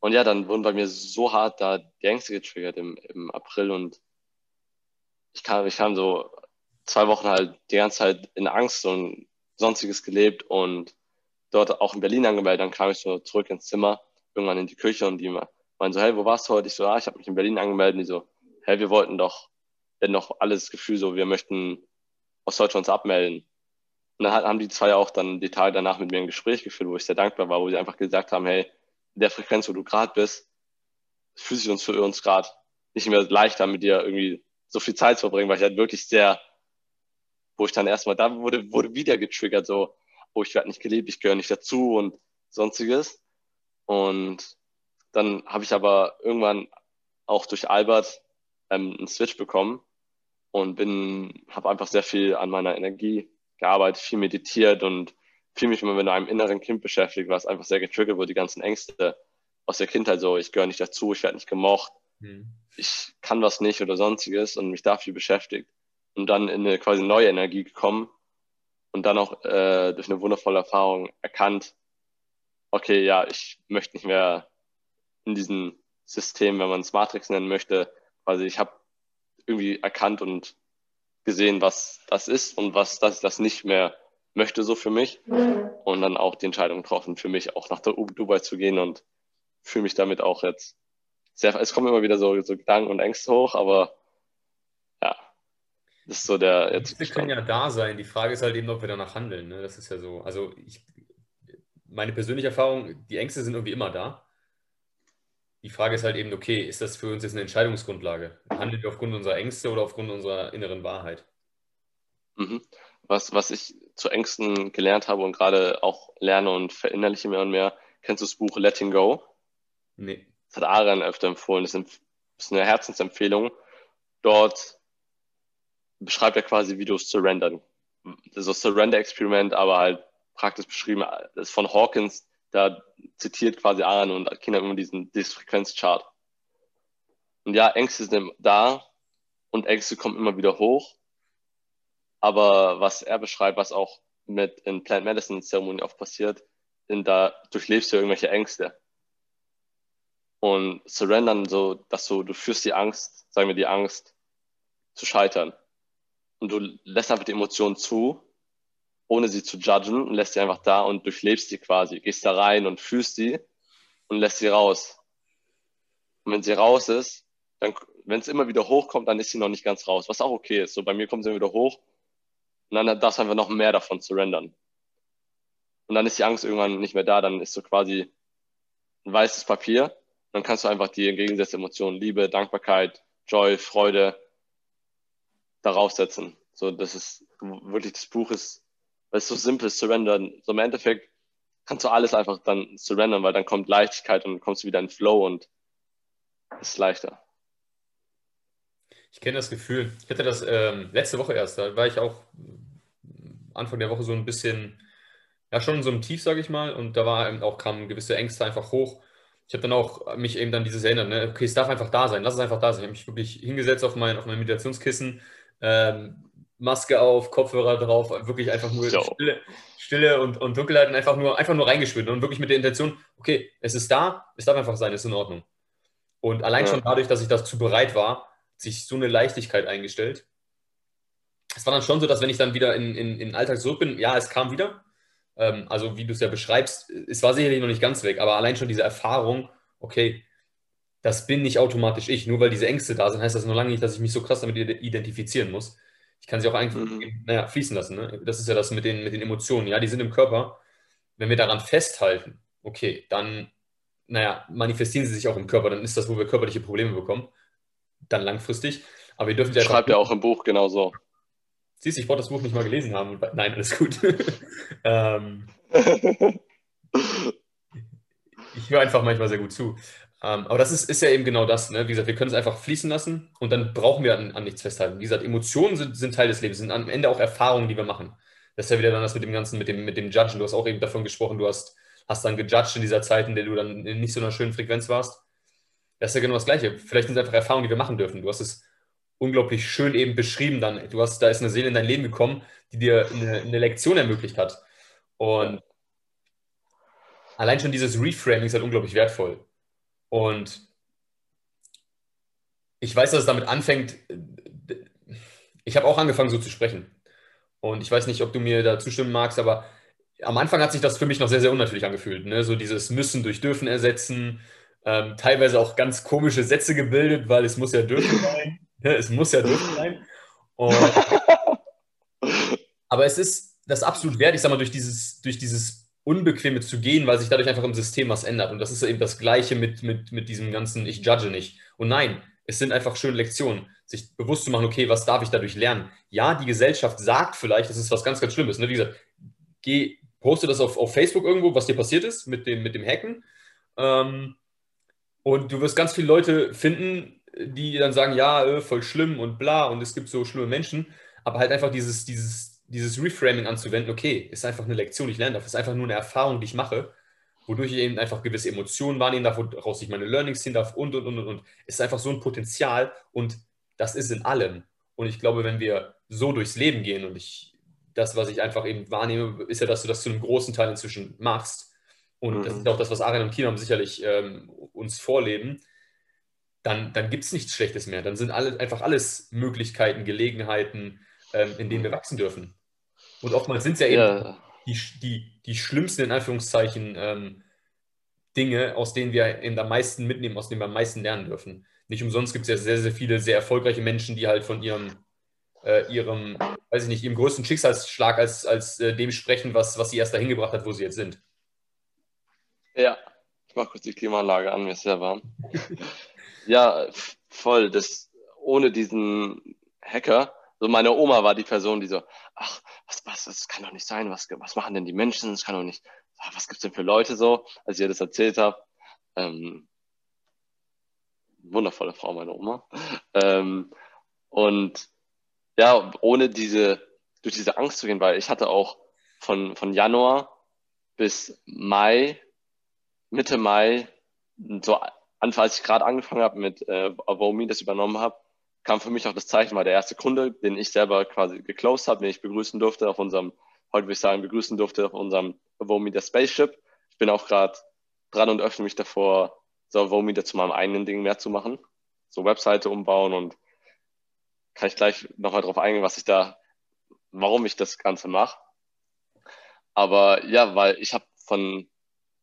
und ja, dann wurden bei mir so hart da die Ängste getriggert im, im April und ich kam, ich kam so zwei Wochen halt die ganze Zeit in Angst und sonstiges gelebt und dort auch in Berlin angemeldet. Dann kam ich so zurück ins Zimmer, irgendwann in die Küche und die meinen so, hey, wo warst du heute? Ich so, ah, ich habe mich in Berlin angemeldet. Und die so, hey, wir wollten doch, doch alles das Gefühl so, wir möchten aus Deutschland uns abmelden. Und dann haben die zwei auch dann die Tage danach mit mir ein Gespräch geführt, wo ich sehr dankbar war, wo sie einfach gesagt haben, hey, in der Frequenz, wo du gerade bist, fühlt sich uns für uns gerade nicht mehr leichter, mit dir irgendwie so viel Zeit zu verbringen, weil ich halt wirklich sehr, wo ich dann erstmal, da wurde, wurde wieder getriggert, so, oh, ich werde nicht gelebt, ich gehöre nicht dazu und sonstiges. Und dann habe ich aber irgendwann auch durch Albert ähm, einen Switch bekommen und bin, habe einfach sehr viel an meiner Energie gearbeitet, viel meditiert und fühle mich immer mit einem inneren Kind beschäftigt, was einfach sehr getriggert wurde, die ganzen Ängste aus der Kindheit so, ich gehöre nicht dazu, ich werde nicht gemocht, mhm. ich kann was nicht oder sonstiges und mich dafür beschäftigt und dann in eine quasi neue Energie gekommen und dann auch äh, durch eine wundervolle Erfahrung erkannt, okay, ja, ich möchte nicht mehr in diesem System, wenn man es Matrix nennen möchte, quasi ich habe irgendwie erkannt und gesehen, was das ist und was das, das nicht mehr möchte so für mich und dann auch die Entscheidung getroffen, für mich auch nach Dubai zu gehen und fühle mich damit auch jetzt sehr, es kommen immer wieder so, so Gedanken und Ängste hoch, aber ja, das ist so der jetzt. Die können ja da sein. Die Frage ist halt eben, ob wir danach handeln. Ne? Das ist ja so. Also ich, meine persönliche Erfahrung, die Ängste sind irgendwie immer da. Die Frage ist halt eben, okay, ist das für uns jetzt eine Entscheidungsgrundlage? Handeln wir aufgrund unserer Ängste oder aufgrund unserer inneren Wahrheit? Mhm was, was ich zu Ängsten gelernt habe und gerade auch lerne und verinnerliche mehr und mehr. Kennst du das Buch Letting Go? Nee. Das hat Aaron öfter empfohlen. Das ist eine Herzensempfehlung. Dort beschreibt er quasi, wie du es surrendern. Das ist das Surrender-Experiment, aber halt praktisch beschrieben. Das ist von Hawkins, da zitiert quasi Aaron und Kinder immer diesen, diesen Frequenzchart. Und ja, Ängste sind da und Ängste kommen immer wieder hoch. Aber was er beschreibt, was auch mit in Plant Medicine Zeremonien oft passiert, in da durchlebst du irgendwelche Ängste. Und surrendern so, dass du, du führst die Angst, sagen wir die Angst, zu scheitern. Und du lässt einfach die Emotionen zu, ohne sie zu judgen lässt sie einfach da und durchlebst sie quasi. Gehst da rein und fühlst sie und lässt sie raus. Und wenn sie raus ist, dann, wenn es immer wieder hochkommt, dann ist sie noch nicht ganz raus, was auch okay ist. So bei mir kommt sie wieder hoch und dann darfst du einfach noch mehr davon surrendern. Und dann ist die Angst irgendwann nicht mehr da, dann ist so quasi ein weißes Papier. Dann kannst du einfach die entgegengesetzte Emotionen, Liebe, Dankbarkeit, Joy, Freude, darauf setzen. So, das ist wirklich, das Buch ist, weil es so simpel ist, surrendern. So im Endeffekt kannst du alles einfach dann surrendern, weil dann kommt Leichtigkeit und kommst du wieder in Flow und es ist leichter. Ich kenne das Gefühl. Ich hatte das ähm, letzte Woche erst. Da war ich auch Anfang der Woche so ein bisschen, ja, schon in so einem Tief, sage ich mal. Und da war auch kamen gewisse Ängste einfach hoch. Ich habe dann auch mich eben dann dieses erinnert, ne? okay, es darf einfach da sein, lass es einfach da sein. Ich habe mich wirklich hingesetzt auf mein, auf mein Meditationskissen, ähm, Maske auf, Kopfhörer drauf, wirklich einfach nur so. Stille, Stille, und, und Dunkelheit und einfach nur, einfach nur reingeschwimmt und wirklich mit der Intention, okay, es ist da, es darf einfach sein, es ist in Ordnung. Und allein ja. schon dadurch, dass ich dazu bereit war, sich so eine Leichtigkeit eingestellt. Es war dann schon so, dass wenn ich dann wieder in, in, in den Alltag zurück bin, ja, es kam wieder. Ähm, also wie du es ja beschreibst, es war sicherlich noch nicht ganz weg, aber allein schon diese Erfahrung, okay, das bin nicht automatisch ich. Nur weil diese Ängste da sind, heißt das noch lange nicht, dass ich mich so krass damit identifizieren muss. Ich kann sie auch einfach mhm. naja, fließen lassen. Ne? Das ist ja das mit den, mit den Emotionen. Ja, die sind im Körper. Wenn wir daran festhalten, okay, dann, naja, manifestieren sie sich auch im Körper. Dann ist das, wo wir körperliche Probleme bekommen dann langfristig. Aber wir dürfen ja. Schreibt ja auch im Buch genauso. Siehst du, ich wollte das Buch nicht mal gelesen haben. Nein, alles gut. ähm, ich höre einfach manchmal sehr gut zu. Ähm, aber das ist, ist ja eben genau das. Ne? Wie gesagt, wir können es einfach fließen lassen und dann brauchen wir an, an nichts festhalten. Wie gesagt, Emotionen sind, sind, Teil des Lebens, sind am Ende auch Erfahrungen, die wir machen. Das ist ja wieder dann das mit dem Ganzen, mit dem, mit dem Judgen. Du hast auch eben davon gesprochen, du hast, hast dann gejudged in dieser Zeit, in der du dann in nicht so einer schönen Frequenz warst. Das ist ja genau das Gleiche. Vielleicht sind es einfach Erfahrungen, die wir machen dürfen. Du hast es unglaublich schön eben beschrieben dann. Du hast, da ist eine Seele in dein Leben gekommen, die dir eine, eine Lektion ermöglicht hat. Und allein schon dieses Reframing ist halt unglaublich wertvoll. Und ich weiß, dass es damit anfängt. Ich habe auch angefangen, so zu sprechen. Und ich weiß nicht, ob du mir da zustimmen magst, aber am Anfang hat sich das für mich noch sehr, sehr unnatürlich angefühlt. Ne? So dieses Müssen durch Dürfen ersetzen, ähm, teilweise auch ganz komische Sätze gebildet, weil es muss ja dürfen sein. Ne, es muss ja dürfen sein. Und, aber es ist das absolut wert, ich sag mal, durch dieses, durch dieses Unbequeme zu gehen, weil sich dadurch einfach im System was ändert. Und das ist eben das Gleiche mit, mit, mit diesem ganzen Ich judge nicht. Und nein, es sind einfach schöne Lektionen, sich bewusst zu machen, okay, was darf ich dadurch lernen? Ja, die Gesellschaft sagt vielleicht, das ist was ganz, ganz Schlimmes. Ne? Wie gesagt, geh, poste das auf, auf Facebook irgendwo, was dir passiert ist mit dem, mit dem Hacken. Ähm, und du wirst ganz viele Leute finden, die dann sagen, ja, äh, voll schlimm und bla und es gibt so schlimme Menschen, aber halt einfach dieses, dieses, dieses Reframing anzuwenden, okay, ist einfach eine Lektion, die ich lerne darf, ist einfach nur eine Erfahrung, die ich mache, wodurch ich eben einfach gewisse Emotionen wahrnehmen darf, woraus ich meine Learnings ziehen darf und, und, und, und, und. Es ist einfach so ein Potenzial und das ist in allem. Und ich glaube, wenn wir so durchs Leben gehen und ich, das, was ich einfach eben wahrnehme, ist ja, dass du das zu einem großen Teil inzwischen machst, und mhm. das ist auch das, was Arian und Kinam sicherlich ähm, uns vorleben, dann, dann gibt es nichts Schlechtes mehr. Dann sind alle, einfach alles Möglichkeiten, Gelegenheiten, ähm, in denen wir wachsen dürfen. Und oftmals sind es ja eben ja. Die, die, die schlimmsten, in Anführungszeichen, ähm, Dinge, aus denen wir eben am meisten mitnehmen, aus denen wir am meisten lernen dürfen. Nicht umsonst gibt es ja sehr, sehr viele sehr erfolgreiche Menschen, die halt von ihrem, äh, ihrem, weiß ich nicht, ihrem größten Schicksalsschlag als, als äh, dem sprechen, was, was sie erst dahin gebracht hat, wo sie jetzt sind. Ja, ich mache kurz die Klimaanlage an, mir ist sehr warm. ja, voll. Das, ohne diesen Hacker, so meine Oma war die Person, die so, ach, was, was, das kann doch nicht sein, was, was machen denn die Menschen, das kann doch nicht, ah, was gibt's denn für Leute so, als ich ihr das erzählt habe. Ähm, wundervolle Frau, meine Oma. Ähm, und ja, ohne diese, durch diese Angst zu gehen, weil ich hatte auch von, von Januar bis Mai Mitte Mai, so Anfang, als ich gerade angefangen habe mit äh, Avomi, das übernommen habe, kam für mich auch das Zeichen, war der erste Kunde, den ich selber quasi geclosed habe, den ich begrüßen durfte auf unserem, heute würde ich sagen, begrüßen durfte auf unserem Avomi, der Spaceship. Ich bin auch gerade dran und öffne mich davor, so Avomi zu meinem eigenen Ding mehr zu machen. So Webseite umbauen und kann ich gleich nochmal drauf eingehen, was ich da, warum ich das Ganze mache. Aber ja, weil ich habe von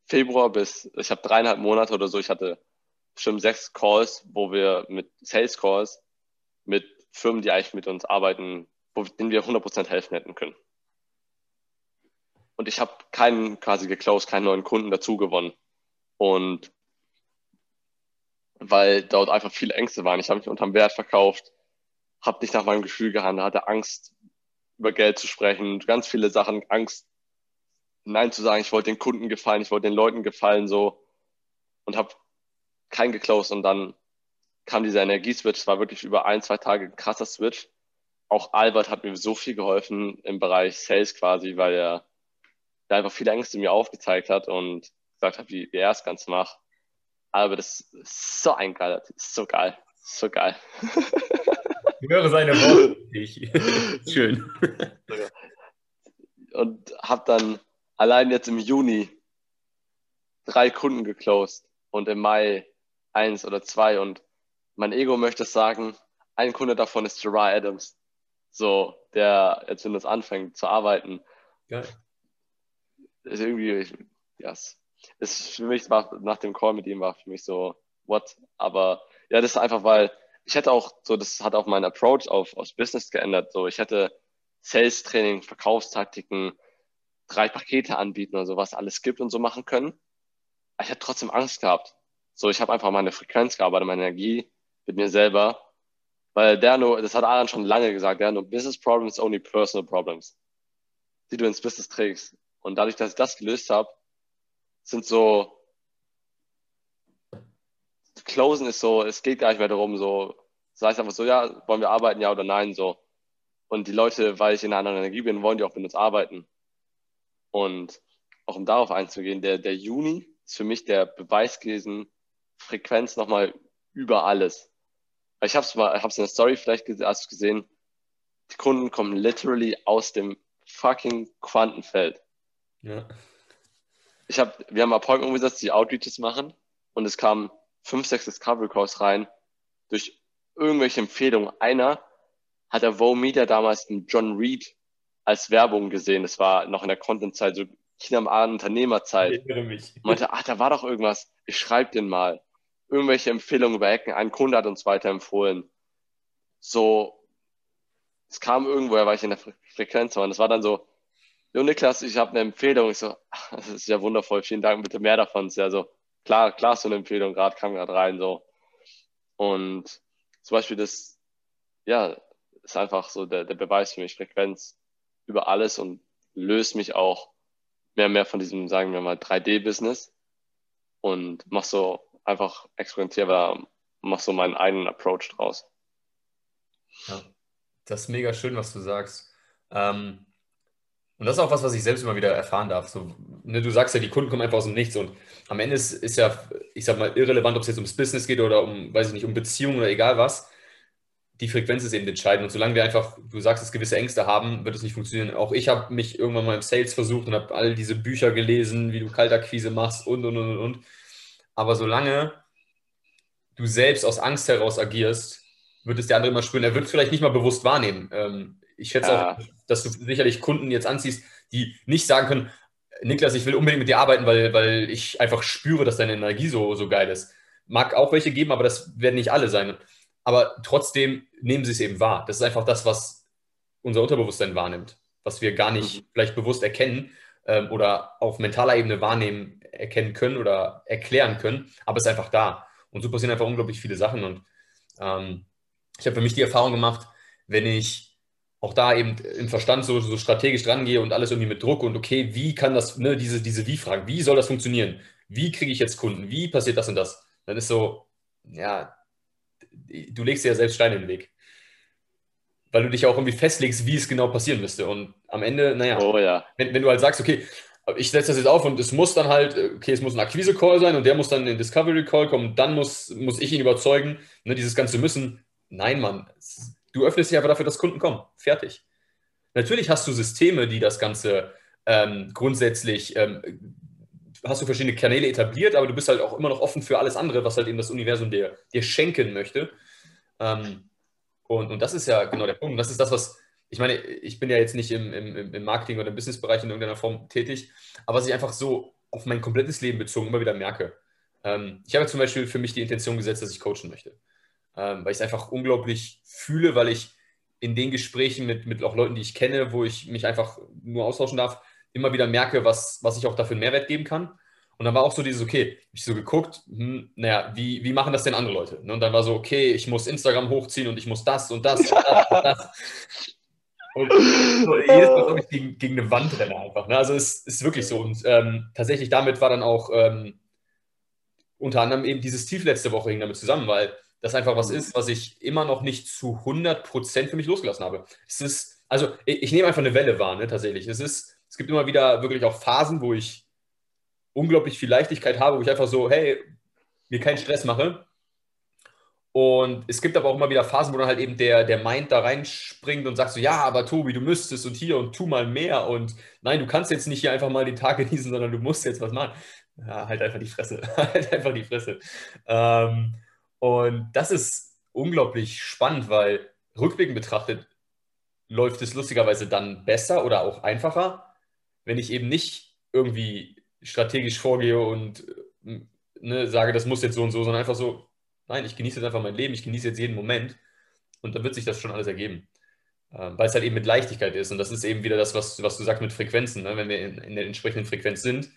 Februar bis, ich habe dreieinhalb Monate oder so, ich hatte bestimmt sechs Calls, wo wir mit Sales Calls mit Firmen, die eigentlich mit uns arbeiten, wo, denen wir 100% helfen hätten können. Und ich habe keinen quasi geclosed, keinen neuen Kunden dazu gewonnen. Und weil dort einfach viele Ängste waren. Ich habe mich unterm Wert verkauft. habe nicht nach meinem Gefühl gehandelt, hatte Angst, über Geld zu sprechen, ganz viele Sachen, Angst, Nein zu sagen. Ich wollte den Kunden gefallen, ich wollte den Leuten gefallen, so und habe keinen geclosed und dann kam dieser Energieswitch. Es war wirklich über ein, zwei Tage ein krasser Switch. Auch Albert hat mir so viel geholfen im Bereich Sales quasi, weil er da einfach viele Ängste mir aufgezeigt hat und gesagt hat, wie, wie er es ganz macht. Das ist so ein geiler, so geil, so geil. Ich höre seine Worte. Schön. Und habe dann allein jetzt im Juni drei Kunden geclosed und im Mai eins oder zwei. Und mein Ego möchte sagen, ein Kunde davon ist Gerard Adams. So, der jetzt, wenn das anfängt zu arbeiten, Geil. ist irgendwie, ja, yes. ist für mich war, nach dem Call mit ihm war für mich so, what? Aber ja, das ist einfach, weil ich hätte auch so, das hat auch meinen Approach auf, aufs Business geändert. So, ich hätte Sales-Training, Verkaufstaktiken, drei Pakete anbieten oder so, was alles gibt und so machen können. Aber ich hätte trotzdem Angst gehabt. So, ich habe einfach meine Frequenz gearbeitet, meine Energie mit mir selber. Weil der nur, das hat Aaron schon lange gesagt, der nur Business Problems, only personal problems, die du ins Business trägst. Und dadurch, dass ich das gelöst habe, sind so Closen ist so, es geht gar nicht mehr darum, so, das heißt einfach so, ja, wollen wir arbeiten, ja oder nein, so. Und die Leute, weil ich in einer anderen Energie bin, wollen die auch mit uns arbeiten. Und auch um darauf einzugehen, der, der Juni ist für mich der Beweis gewesen, Frequenz nochmal über alles. Ich habe es mal, ich habe es in der Story vielleicht gesehen, die Kunden kommen literally aus dem fucking Quantenfeld. Ja. Ich habe, wir haben Appointment umgesetzt, die Outreaches machen und es kamen fünf, sechs Discovery Calls rein durch irgendwelche Empfehlungen. Einer hat der Vogue Media damals einen John Reed als Werbung gesehen. Das war noch in der Content-Zeit, so China am Unternehmerzeit. Ich meinte, ach, da war doch irgendwas. Ich schreibe den mal. Irgendwelche Empfehlungen über Ecken. Ein Kunde hat uns weiterempfohlen. So, es kam irgendwoher, weil ich in der Fre Frequenz war. Und es war dann so, Jo Niklas, ich habe eine Empfehlung. Ich so, das ist ja wundervoll. Vielen Dank, bitte mehr davon. Ist ja so, klar, klar so eine Empfehlung, gerade kam gerade rein so. Und zum Beispiel das, ja, ist einfach so der, der Beweis für mich, Frequenz über alles und löst mich auch mehr und mehr von diesem, sagen wir mal, 3D-Business und mach so einfach experimentierbar, mach so meinen eigenen Approach draus. Ja, das ist mega schön, was du sagst. Ähm, und das ist auch was, was ich selbst immer wieder erfahren darf. So, ne, du sagst ja, die Kunden kommen einfach aus dem Nichts und am Ende ist, ist ja, ich sag mal, irrelevant, ob es jetzt ums Business geht oder um, weiß ich nicht, um Beziehungen oder egal was. Die Frequenz ist eben entscheidend. Und solange wir einfach, du sagst, dass gewisse Ängste haben, wird es nicht funktionieren. Auch ich habe mich irgendwann mal im Sales versucht und habe all diese Bücher gelesen, wie du Kaltakquise machst und, und, und, und. Aber solange du selbst aus Angst heraus agierst, wird es der andere immer spüren. Er wird es vielleicht nicht mal bewusst wahrnehmen. Ähm, ich schätze ja. auch, dass du sicherlich Kunden jetzt anziehst, die nicht sagen können, Niklas, ich will unbedingt mit dir arbeiten, weil, weil ich einfach spüre, dass deine Energie so, so geil ist. Mag auch welche geben, aber das werden nicht alle sein. Aber trotzdem nehmen sie es eben wahr. Das ist einfach das, was unser Unterbewusstsein wahrnimmt, was wir gar nicht mhm. vielleicht bewusst erkennen ähm, oder auf mentaler Ebene wahrnehmen, erkennen können oder erklären können, aber es ist einfach da. Und so passieren einfach unglaublich viele Sachen. Und ähm, ich habe für mich die Erfahrung gemacht, wenn ich auch da eben im Verstand so, so strategisch drangehe und alles irgendwie mit Druck und okay, wie kann das, ne, diese, diese Wie-Fragen, wie soll das funktionieren? Wie kriege ich jetzt Kunden? Wie passiert das und das? Dann ist so, ja, du legst dir ja selbst Steine in den Weg. Weil du dich auch irgendwie festlegst, wie es genau passieren müsste. Und am Ende, naja, oh, ja. wenn, wenn du halt sagst, okay, ich setze das jetzt auf und es muss dann halt, okay, es muss ein Akquise-Call sein und der muss dann in den Discovery-Call kommen, dann muss, muss ich ihn überzeugen, ne, dieses ganze Müssen. Nein, Mann, Du öffnest dich einfach dafür, dass Kunden kommen. Fertig. Natürlich hast du Systeme, die das Ganze ähm, grundsätzlich, ähm, hast du verschiedene Kanäle etabliert, aber du bist halt auch immer noch offen für alles andere, was halt eben das Universum dir, dir schenken möchte. Ähm, und, und das ist ja genau der Punkt. Das ist das, was, ich meine, ich bin ja jetzt nicht im, im, im Marketing oder im Businessbereich in irgendeiner Form tätig, aber was ich einfach so auf mein komplettes Leben bezogen immer wieder merke. Ähm, ich habe zum Beispiel für mich die Intention gesetzt, dass ich coachen möchte ähm, weil ich es einfach unglaublich fühle, weil ich in den Gesprächen mit, mit auch Leuten, die ich kenne, wo ich mich einfach nur austauschen darf, immer wieder merke, was, was ich auch dafür einen Mehrwert geben kann. Und dann war auch so dieses, okay, ich so geguckt, hm, naja, wie, wie machen das denn andere Leute? Und dann war so, okay, ich muss Instagram hochziehen und ich muss das und das und das und das. Und so, jedes Mal glaube ich gegen, gegen eine Wand renne einfach. Ne? Also es ist wirklich so. Und ähm, tatsächlich damit war dann auch ähm, unter anderem eben dieses Tief letzte Woche hing damit zusammen, weil das einfach was ist, was ich immer noch nicht zu 100% für mich losgelassen habe. Es ist, also ich, ich nehme einfach eine Welle wahr, ne, tatsächlich. Es ist, es gibt immer wieder wirklich auch Phasen, wo ich unglaublich viel Leichtigkeit habe, wo ich einfach so, hey, mir keinen Stress mache. Und es gibt aber auch immer wieder Phasen, wo dann halt eben der, der Mind da reinspringt und sagt so, ja, aber Tobi, du müsstest und hier und tu mal mehr und nein, du kannst jetzt nicht hier einfach mal den Tag genießen, sondern du musst jetzt was machen. Ja, halt einfach die Fresse. halt einfach die Fresse. Ähm, und das ist unglaublich spannend, weil rückblickend betrachtet läuft es lustigerweise dann besser oder auch einfacher, wenn ich eben nicht irgendwie strategisch vorgehe und äh, ne, sage, das muss jetzt so und so, sondern einfach so, nein, ich genieße jetzt einfach mein Leben, ich genieße jetzt jeden Moment und dann wird sich das schon alles ergeben. Ähm, weil es halt eben mit Leichtigkeit ist und das ist eben wieder das, was, was du sagst mit Frequenzen. Ne? Wenn wir in, in, der entsprechenden Frequenz sind,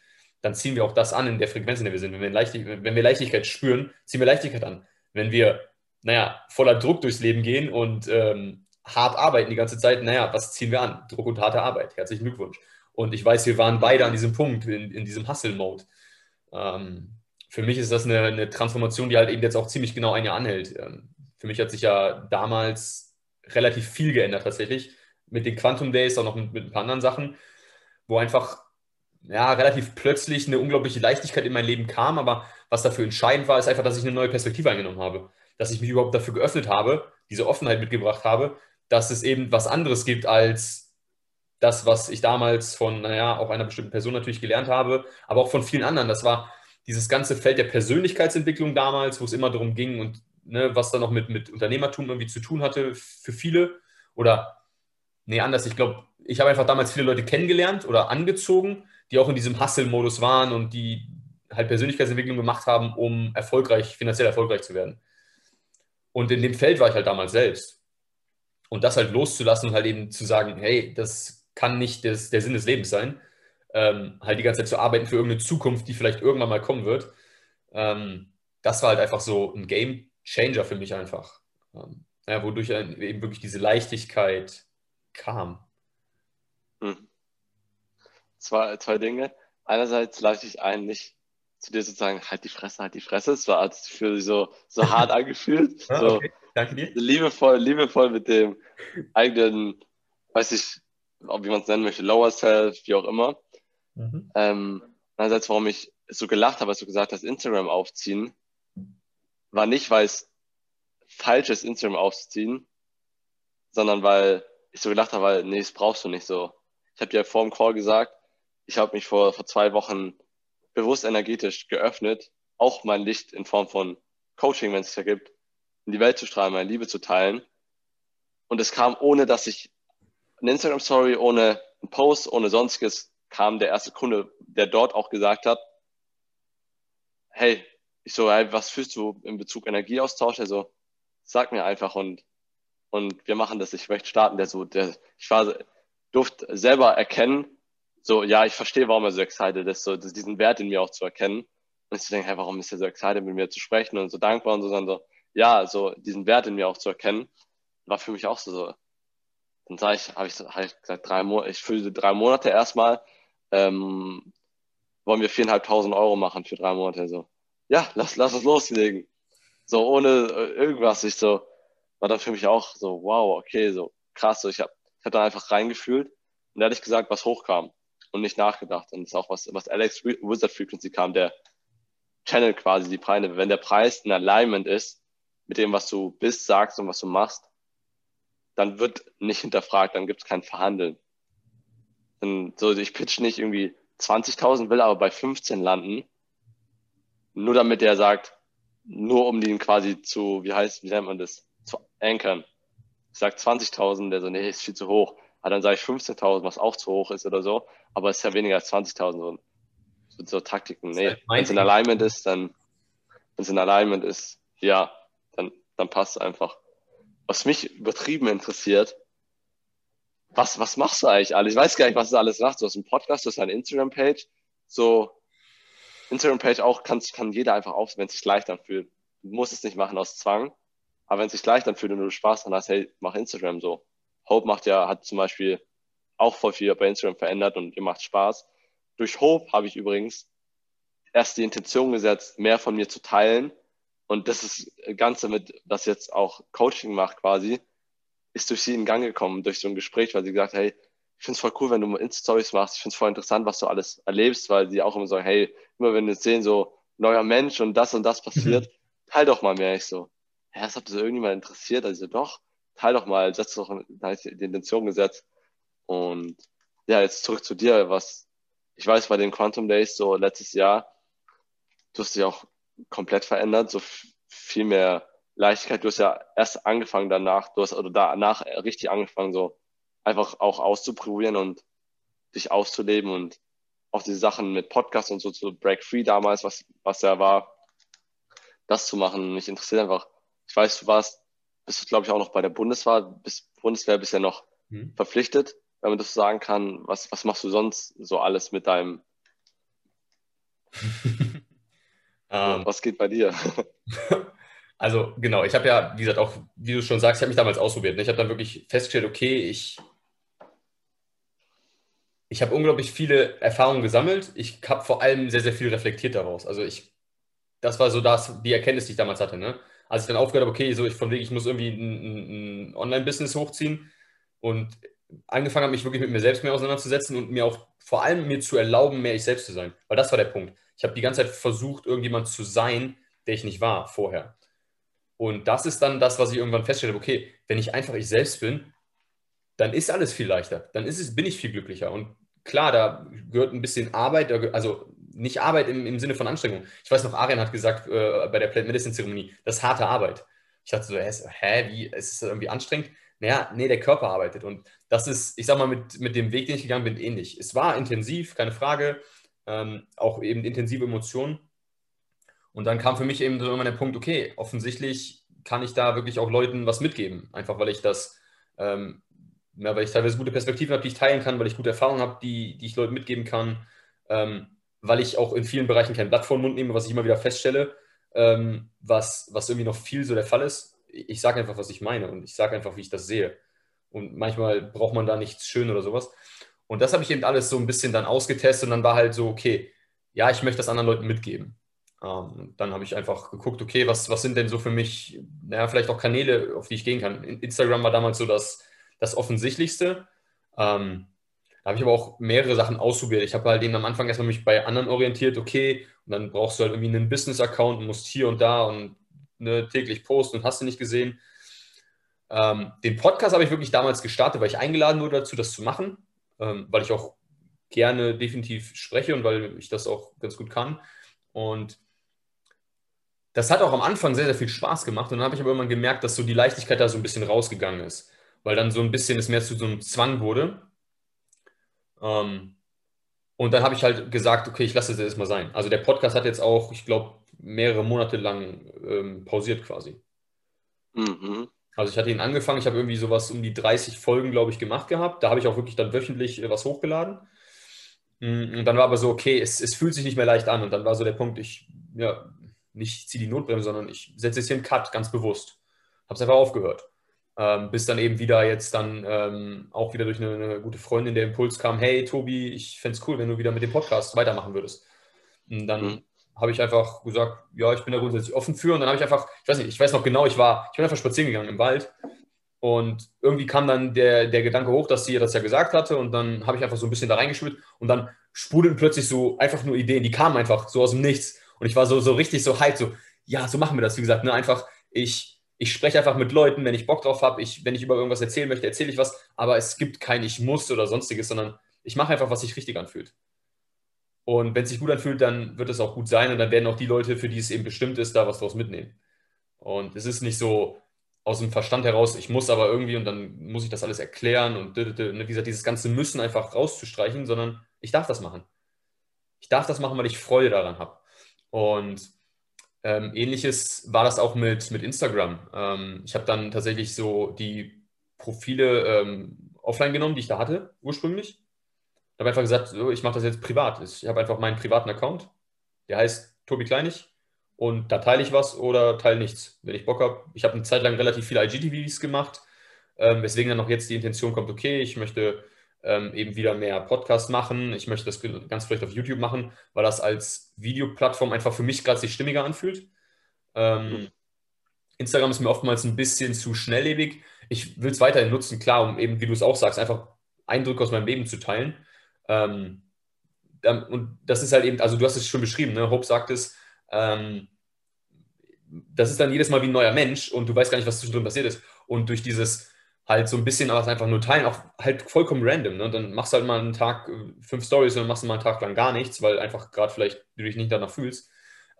dann ziehen wir auch das an in der Frequenz, in der wir sind. Wenn wir, Leichtig wenn wir Leichtigkeit spüren, ziehen wir Leichtigkeit an. Wenn wir, naja, voller Druck durchs Leben gehen und ähm, hart arbeiten die ganze Zeit, naja, was ziehen wir an? Druck und harte Arbeit. Herzlichen Glückwunsch. Und ich weiß, wir waren beide an diesem Punkt, in, in diesem Hustle-Mode. Ähm, für mich ist das eine, eine, Transformation, die halt eben jetzt auch ziemlich genau ein Jahr anhält. Ähm, für mich hat sich ja damals relativ viel geändert tatsächlich. Mit den Quantum Days, auch noch mit, mit ein paar anderen Sachen, wo einfach ja, relativ plötzlich eine unglaubliche Leichtigkeit in mein Leben kam. Aber was dafür entscheidend war, ist einfach, dass ich eine neue Perspektive eingenommen habe. Dass ich mich überhaupt dafür geöffnet habe, diese Offenheit mitgebracht habe, dass es eben was anderes gibt als das, was ich damals von, naja, auch einer bestimmten Person natürlich gelernt habe, aber auch von vielen anderen. Das war dieses ganze Feld der Persönlichkeitsentwicklung damals, wo es immer darum ging und ne, was da noch mit, mit Unternehmertum irgendwie zu tun hatte für viele. Oder, nee, anders, ich glaube, ich habe einfach damals viele Leute kennengelernt oder angezogen, die auch in diesem Hustle-Modus waren und die halt Persönlichkeitsentwicklung gemacht haben, um erfolgreich, finanziell erfolgreich zu werden. Und in dem Feld war ich halt damals selbst. Und das halt loszulassen und halt eben zu sagen, hey, das kann nicht des, der Sinn des Lebens sein, ähm, halt die ganze Zeit zu arbeiten für irgendeine Zukunft, die vielleicht irgendwann mal kommen wird. Ähm, das war halt einfach so ein Game Changer für mich einfach. Ähm, ja, wodurch eben wirklich diese Leichtigkeit kam. Hm. Zwei, zwei Dinge. Einerseits lade ich ein, nicht zu dir sozusagen, halt die Fresse, halt die Fresse. Es war für so, so hart angefühlt. Ah, so, okay. Danke dir. Liebevoll, liebevoll mit dem eigenen, weiß ich, wie man es nennen möchte, Lower Self, wie auch immer. Mhm. Ähm, einerseits, warum ich so gelacht habe, als du gesagt hast, Instagram aufziehen, war nicht, weil es falsch ist, Instagram aufzuziehen, sondern weil ich so gelacht habe, weil, nee, das brauchst du nicht so. Ich habe dir vor dem Call gesagt, ich habe mich vor, vor zwei Wochen bewusst energetisch geöffnet, auch mein Licht in Form von Coaching, wenn es es ergibt, in die Welt zu strahlen, meine Liebe zu teilen. Und es kam, ohne dass ich eine Instagram-Story ohne einen Post, ohne sonstiges, kam der erste Kunde, der dort auch gesagt hat, hey, ich so, hey, was fühlst du in Bezug Energieaustausch? Also, sag mir einfach und, und wir machen das, ich möchte starten. Der so, der, ich war, durfte selber erkennen, so, ja, ich verstehe, warum er so excited ist, so, diesen Wert in mir auch zu erkennen. Und ich so denke, hey, warum ist er so excited, mit mir zu sprechen und so dankbar und so, sondern so, ja, so, diesen Wert in mir auch zu erkennen, war für mich auch so, so dann sage ich, habe ich, hab ich gesagt, drei Monate, ich fülle drei Monate erstmal, ähm, wollen wir viereinhalbtausend Euro machen für drei Monate. So, ja, lass, lass uns loslegen. So, ohne äh, irgendwas. Ich so, war dann für mich auch so, wow, okay, so krass. So, ich habe ich hab da einfach reingefühlt und ehrlich gesagt, was hochkam und nicht nachgedacht. Und das ist auch was, was Alex Wizard Frequency kam, der Channel quasi die Preise. Wenn der Preis in Alignment ist mit dem, was du bist, sagst und was du machst, dann wird nicht hinterfragt, dann gibt es kein Verhandeln. Dann, so, ich pitch nicht irgendwie 20.000, will aber bei 15 landen, nur damit der sagt, nur um den quasi zu, wie heißt, wie nennt man das, zu ankern. Ich sage 20.000, der so, nee, ist viel zu hoch. Aber dann sage ich 15.000, was auch zu hoch ist oder so, aber es ist ja weniger als 20.000. So, so Taktiken, nee. Wenn es in Alignment ist, dann, wenn es in Alignment ist, ja, dann, dann passt es einfach was mich übertrieben interessiert, was, was machst du eigentlich alles? Ich weiß gar nicht, was du alles machst. Du hast einen Podcast, du hast eine Instagram-Page. So, Instagram-Page auch kann, kann jeder einfach auf, wenn es sich leicht anfühlt. Du musst es nicht machen aus Zwang, aber wenn es sich leicht anfühlt und du Spaß dran hast, hey, mach Instagram so. Hope macht ja, hat zum Beispiel auch voll viel bei Instagram verändert und ihr macht Spaß. Durch Hope habe ich übrigens erst die Intention gesetzt, mehr von mir zu teilen. Und das ist das Ganze mit, was jetzt auch Coaching macht quasi, ist durch sie in Gang gekommen, durch so ein Gespräch, weil sie gesagt hat, hey, ich finde es voll cool, wenn du Insta-Stories machst. Ich finde es voll interessant, was du alles erlebst, weil sie auch immer sagen, hey, immer wenn wir sehen, so neuer Mensch und das und das passiert, mhm. teil doch mal mehr. Ich so, hä, das hat das irgendjemand interessiert? Also doch, teil doch mal, setz doch, da ist die Intention gesetzt. Und ja, jetzt zurück zu dir, was ich weiß bei den Quantum Days so letztes Jahr, du hast dich auch komplett verändert, so viel mehr Leichtigkeit. Du hast ja erst angefangen danach, du hast oder danach richtig angefangen, so einfach auch auszuprobieren und dich auszuleben und auch diese Sachen mit Podcasts und so zu Break Free damals, was, was ja war, das zu machen. Mich interessiert einfach, ich weiß, du warst, bist du, glaube ich, auch noch bei der Bundeswehr, bis Bundeswehr bist ja noch hm. verpflichtet, wenn man das so sagen kann. Was, was machst du sonst so alles mit deinem Um, ähm. Was geht bei dir? Also genau, ich habe ja, wie gesagt, auch, wie du schon sagst, ich habe mich damals ausprobiert. Ne? Ich habe dann wirklich festgestellt, okay, ich, ich habe unglaublich viele Erfahrungen gesammelt. Ich habe vor allem sehr, sehr viel reflektiert daraus. Also ich, das war so das, die Erkenntnis, die ich damals hatte. Ne? Als ich dann aufgehört habe, okay, so ich von wegen, ich muss irgendwie ein, ein Online-Business hochziehen und angefangen habe, mich wirklich mit mir selbst mehr auseinanderzusetzen und mir auch vor allem mir zu erlauben, mehr ich selbst zu sein. Weil das war der Punkt. Ich habe die ganze Zeit versucht, irgendjemand zu sein, der ich nicht war vorher. Und das ist dann das, was ich irgendwann feststelle, okay, wenn ich einfach ich selbst bin, dann ist alles viel leichter. Dann ist es, bin ich viel glücklicher. Und klar, da gehört ein bisschen Arbeit, also nicht Arbeit im, im Sinne von Anstrengung. Ich weiß noch, Arian hat gesagt äh, bei der Plant Medicine Zeremonie, das ist harte Arbeit. Ich dachte so, hä, wie, ist es irgendwie anstrengend? Naja, nee, der Körper arbeitet. Und das ist, ich sag mal, mit, mit dem Weg, den ich gegangen bin, ähnlich. Es war intensiv, keine Frage ähm, auch eben intensive Emotionen. Und dann kam für mich eben so immer der Punkt, okay, offensichtlich kann ich da wirklich auch Leuten was mitgeben, einfach weil ich das, ähm, ja, weil ich teilweise gute Perspektiven habe, die ich teilen kann, weil ich gute Erfahrungen habe, die, die ich Leuten mitgeben kann, ähm, weil ich auch in vielen Bereichen kein Blatt vor den Mund nehme, was ich immer wieder feststelle, ähm, was, was irgendwie noch viel so der Fall ist. Ich sage einfach, was ich meine und ich sage einfach, wie ich das sehe. Und manchmal braucht man da nichts schön oder sowas. Und das habe ich eben alles so ein bisschen dann ausgetestet und dann war halt so, okay, ja, ich möchte das anderen Leuten mitgeben. Ähm, dann habe ich einfach geguckt, okay, was, was sind denn so für mich, naja, vielleicht auch Kanäle, auf die ich gehen kann. Instagram war damals so das, das Offensichtlichste. Ähm, da habe ich aber auch mehrere Sachen ausprobiert. Ich habe halt eben am Anfang erstmal mich bei anderen orientiert, okay, und dann brauchst du halt irgendwie einen Business-Account und musst hier und da und ne, täglich posten und hast du nicht gesehen. Ähm, den Podcast habe ich wirklich damals gestartet, weil ich eingeladen wurde dazu, das zu machen ähm, weil ich auch gerne definitiv spreche und weil ich das auch ganz gut kann. Und das hat auch am Anfang sehr, sehr viel Spaß gemacht. Und dann habe ich aber irgendwann gemerkt, dass so die Leichtigkeit da so ein bisschen rausgegangen ist, weil dann so ein bisschen es mehr zu so einem Zwang wurde. Ähm, und dann habe ich halt gesagt, okay, ich lasse es jetzt mal sein. Also der Podcast hat jetzt auch, ich glaube, mehrere Monate lang ähm, pausiert quasi. Mhm. Also ich hatte ihn angefangen, ich habe irgendwie sowas um die 30 Folgen, glaube ich, gemacht gehabt. Da habe ich auch wirklich dann wöchentlich äh, was hochgeladen. Mm, und dann war aber so, okay, es, es fühlt sich nicht mehr leicht an. Und dann war so der Punkt, ich, ja, nicht ziehe die Notbremse, sondern ich setze jetzt hier einen Cut, ganz bewusst. Habe es einfach aufgehört. Ähm, bis dann eben wieder jetzt dann ähm, auch wieder durch eine, eine, gute Freundin der Impuls kam, hey Tobi, ich fände es cool, wenn du wieder mit dem Podcast weitermachen würdest. Und dann mhm habe ich einfach gesagt, ja, ich bin da grundsätzlich offen für. Und dann habe ich einfach, ich weiß nicht, ich weiß noch genau, ich war, ich bin einfach spazieren gegangen im Wald. Und irgendwie kam dann der, der Gedanke hoch, dass sie das ja gesagt hatte. Und dann habe ich einfach so ein bisschen da reingeschmiert. Und dann sprudelten plötzlich so einfach nur Ideen, die kamen einfach so aus dem Nichts. Und ich war so, so richtig so hyped, so, ja, so machen wir das. Wie gesagt, ne, einfach, ich, ich spreche einfach mit Leuten, wenn ich Bock drauf habe. Ich, wenn ich über irgendwas erzählen möchte, erzähle ich was. Aber es gibt kein Ich muss oder sonstiges, sondern ich mache einfach, was sich richtig anfühlt. Und wenn es sich gut anfühlt, dann wird es auch gut sein und dann werden auch die Leute, für die es eben bestimmt ist, da was draus mitnehmen. Und es ist nicht so aus dem Verstand heraus, ich muss aber irgendwie und dann muss ich das alles erklären und ne, wie gesagt, dieses ganze Müssen einfach rauszustreichen, sondern ich darf das machen. Ich darf das machen, weil ich Freude daran habe. Und ähm, ähnliches war das auch mit, mit Instagram. Ähm, ich habe dann tatsächlich so die Profile ähm, offline genommen, die ich da hatte, ursprünglich habe einfach gesagt, so, ich mache das jetzt privat. Ich habe einfach meinen privaten Account. Der heißt Tobi Kleinig und da teile ich was oder teile nichts, wenn ich Bock habe. Ich habe eine Zeit lang relativ viele IGTVs gemacht, ähm, weswegen dann auch jetzt die Intention kommt, okay, ich möchte ähm, eben wieder mehr Podcasts machen, ich möchte das ganz vielleicht auf YouTube machen, weil das als Videoplattform einfach für mich gerade sich stimmiger anfühlt. Ähm, mhm. Instagram ist mir oftmals ein bisschen zu schnelllebig. Ich will es weiterhin nutzen, klar, um eben, wie du es auch sagst, einfach Eindrücke aus meinem Leben zu teilen. Ähm, und das ist halt eben, also du hast es schon beschrieben, ne? Hope sagt es, ähm, das ist dann jedes Mal wie ein neuer Mensch und du weißt gar nicht, was zwischendrin passiert ist. Und durch dieses halt so ein bisschen was einfach nur teilen, auch halt vollkommen random. Ne? Dann machst du halt mal einen Tag äh, fünf Stories und dann machst du mal einen Tag lang gar nichts, weil einfach gerade vielleicht du dich nicht danach fühlst.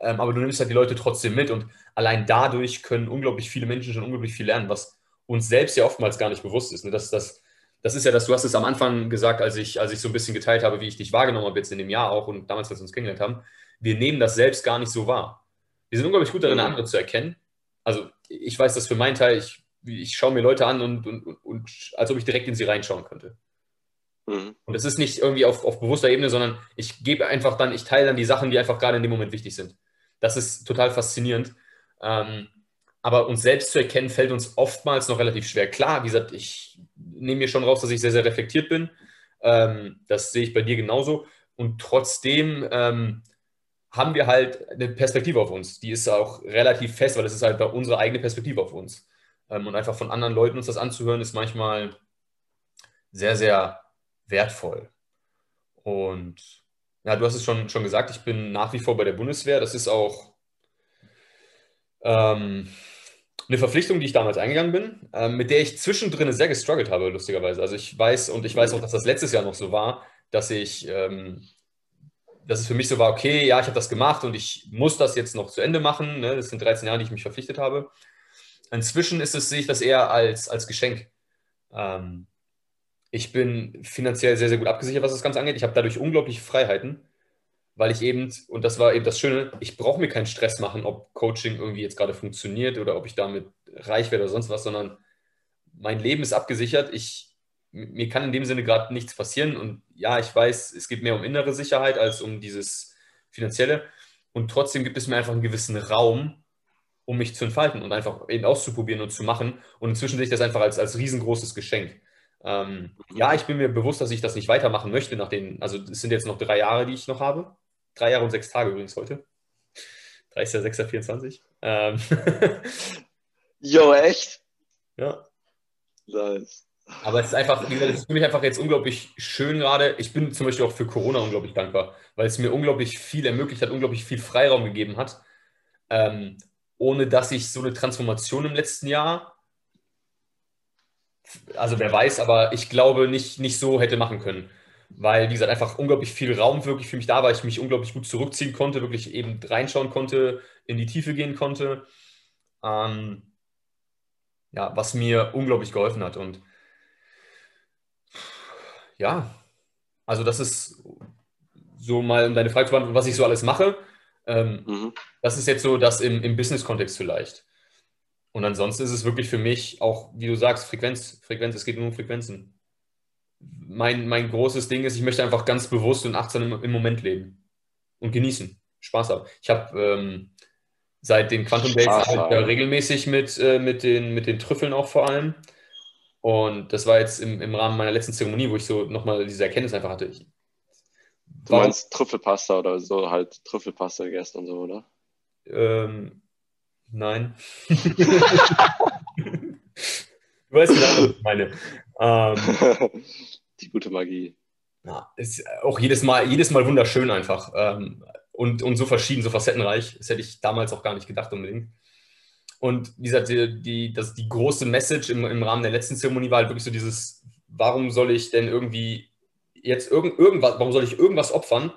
Ähm, aber du nimmst halt die Leute trotzdem mit und allein dadurch können unglaublich viele Menschen schon unglaublich viel lernen, was uns selbst ja oftmals gar nicht bewusst ist. Ne? Das, das, das ist ja das, du hast es am Anfang gesagt, als ich, als ich so ein bisschen geteilt habe, wie ich dich wahrgenommen habe jetzt in dem Jahr auch und damals, als wir uns kennengelernt haben. Wir nehmen das selbst gar nicht so wahr. Wir sind unglaublich gut darin, mhm. andere zu erkennen. Also ich weiß das für meinen Teil, ich, ich schaue mir Leute an und, und, und, und als ob ich direkt in sie reinschauen könnte. Mhm. Und es ist nicht irgendwie auf, auf bewusster Ebene, sondern ich gebe einfach dann, ich teile dann die Sachen, die einfach gerade in dem Moment wichtig sind. Das ist total faszinierend. Ähm, aber uns selbst zu erkennen, fällt uns oftmals noch relativ schwer. Klar, wie gesagt, ich nehme mir schon raus, dass ich sehr, sehr reflektiert bin. Ähm, das sehe ich bei dir genauso. Und trotzdem ähm, haben wir halt eine Perspektive auf uns. Die ist auch relativ fest, weil es ist halt unsere eigene Perspektive auf uns. Ähm, und einfach von anderen Leuten uns das anzuhören, ist manchmal sehr, sehr wertvoll. Und ja, du hast es schon, schon gesagt, ich bin nach wie vor bei der Bundeswehr. Das ist auch ähm, eine Verpflichtung, die ich damals eingegangen bin, ähm, mit der ich zwischendrin sehr gestruggelt habe, lustigerweise. Also ich weiß, und ich weiß auch, dass das letztes Jahr noch so war, dass ich, ähm, dass es für mich so war, okay, ja, ich habe das gemacht und ich muss das jetzt noch zu Ende machen. Ne? Das sind 13 Jahre, die ich mich verpflichtet habe. Inzwischen ist es, sehe ich das eher als, als Geschenk. Ähm, ich bin finanziell sehr, sehr gut abgesichert, was das Ganze angeht. Ich habe dadurch unglaubliche Freiheiten, weil ich eben, und das war eben das Schöne, ich brauche mir keinen Stress machen, ob Coaching irgendwie jetzt gerade funktioniert oder ob ich damit reich werde oder sonst was, sondern mein Leben ist abgesichert. Ich, mir kann in dem Sinne gerade nichts passieren. Und ja, ich weiß, es geht mehr um innere Sicherheit als um dieses Finanzielle. Und trotzdem gibt es mir einfach einen gewissen Raum, um mich zu entfalten und einfach eben auszuprobieren und zu machen. Und inzwischen sehe ich das einfach als, als riesengroßes Geschenk. Ähm, ja, ich bin mir bewusst, dass ich das nicht weitermachen möchte nach den, also es sind jetzt noch drei Jahre, die ich noch habe. Drei Jahre und sechs Tage übrigens heute. 30.06.24. Ähm. Jo, echt? Ja. Nice. Aber es ist einfach, wie gesagt, es ist für mich einfach jetzt unglaublich schön gerade. Ich bin zum Beispiel auch für Corona unglaublich dankbar, weil es mir unglaublich viel ermöglicht hat, unglaublich viel Freiraum gegeben hat. Ähm, ohne dass ich so eine Transformation im letzten Jahr also wer weiß, aber ich glaube nicht, nicht so hätte machen können. Weil, wie gesagt, einfach unglaublich viel Raum wirklich für mich da war, ich mich unglaublich gut zurückziehen konnte, wirklich eben reinschauen konnte, in die Tiefe gehen konnte. Ähm, ja, was mir unglaublich geholfen hat. Und ja, also das ist so mal, um deine Frage zu beantworten, was ich so alles mache. Ähm, mhm. Das ist jetzt so das im, im Business-Kontext vielleicht. Und ansonsten ist es wirklich für mich auch, wie du sagst, Frequenz, Frequenz, es geht nur um Frequenzen. Mein, mein großes Ding ist, ich möchte einfach ganz bewusst und achtsam im, im Moment leben und genießen, Spaß haben. Ich habe ähm, seit den Quantum Days halt, äh, regelmäßig mit, äh, mit, den, mit den Trüffeln auch vor allem. Und das war jetzt im, im Rahmen meiner letzten Zeremonie, wo ich so nochmal diese Erkenntnis einfach hatte. Ich, du meinst Trüffelpasta oder so, halt Trüffelpasta gegessen und so, oder? Ähm, Nein. du weißt genau, was ich meine. Ähm, Die gute Magie. Ja, ist auch jedes Mal, jedes Mal wunderschön einfach. Ähm, und, und so verschieden, so facettenreich. Das hätte ich damals auch gar nicht gedacht unbedingt. Und wie gesagt, die, die, das, die große Message im, im Rahmen der letzten Zeremonie war halt wirklich so dieses, warum soll ich denn irgendwie jetzt irgend, irgendwas, warum soll ich irgendwas opfern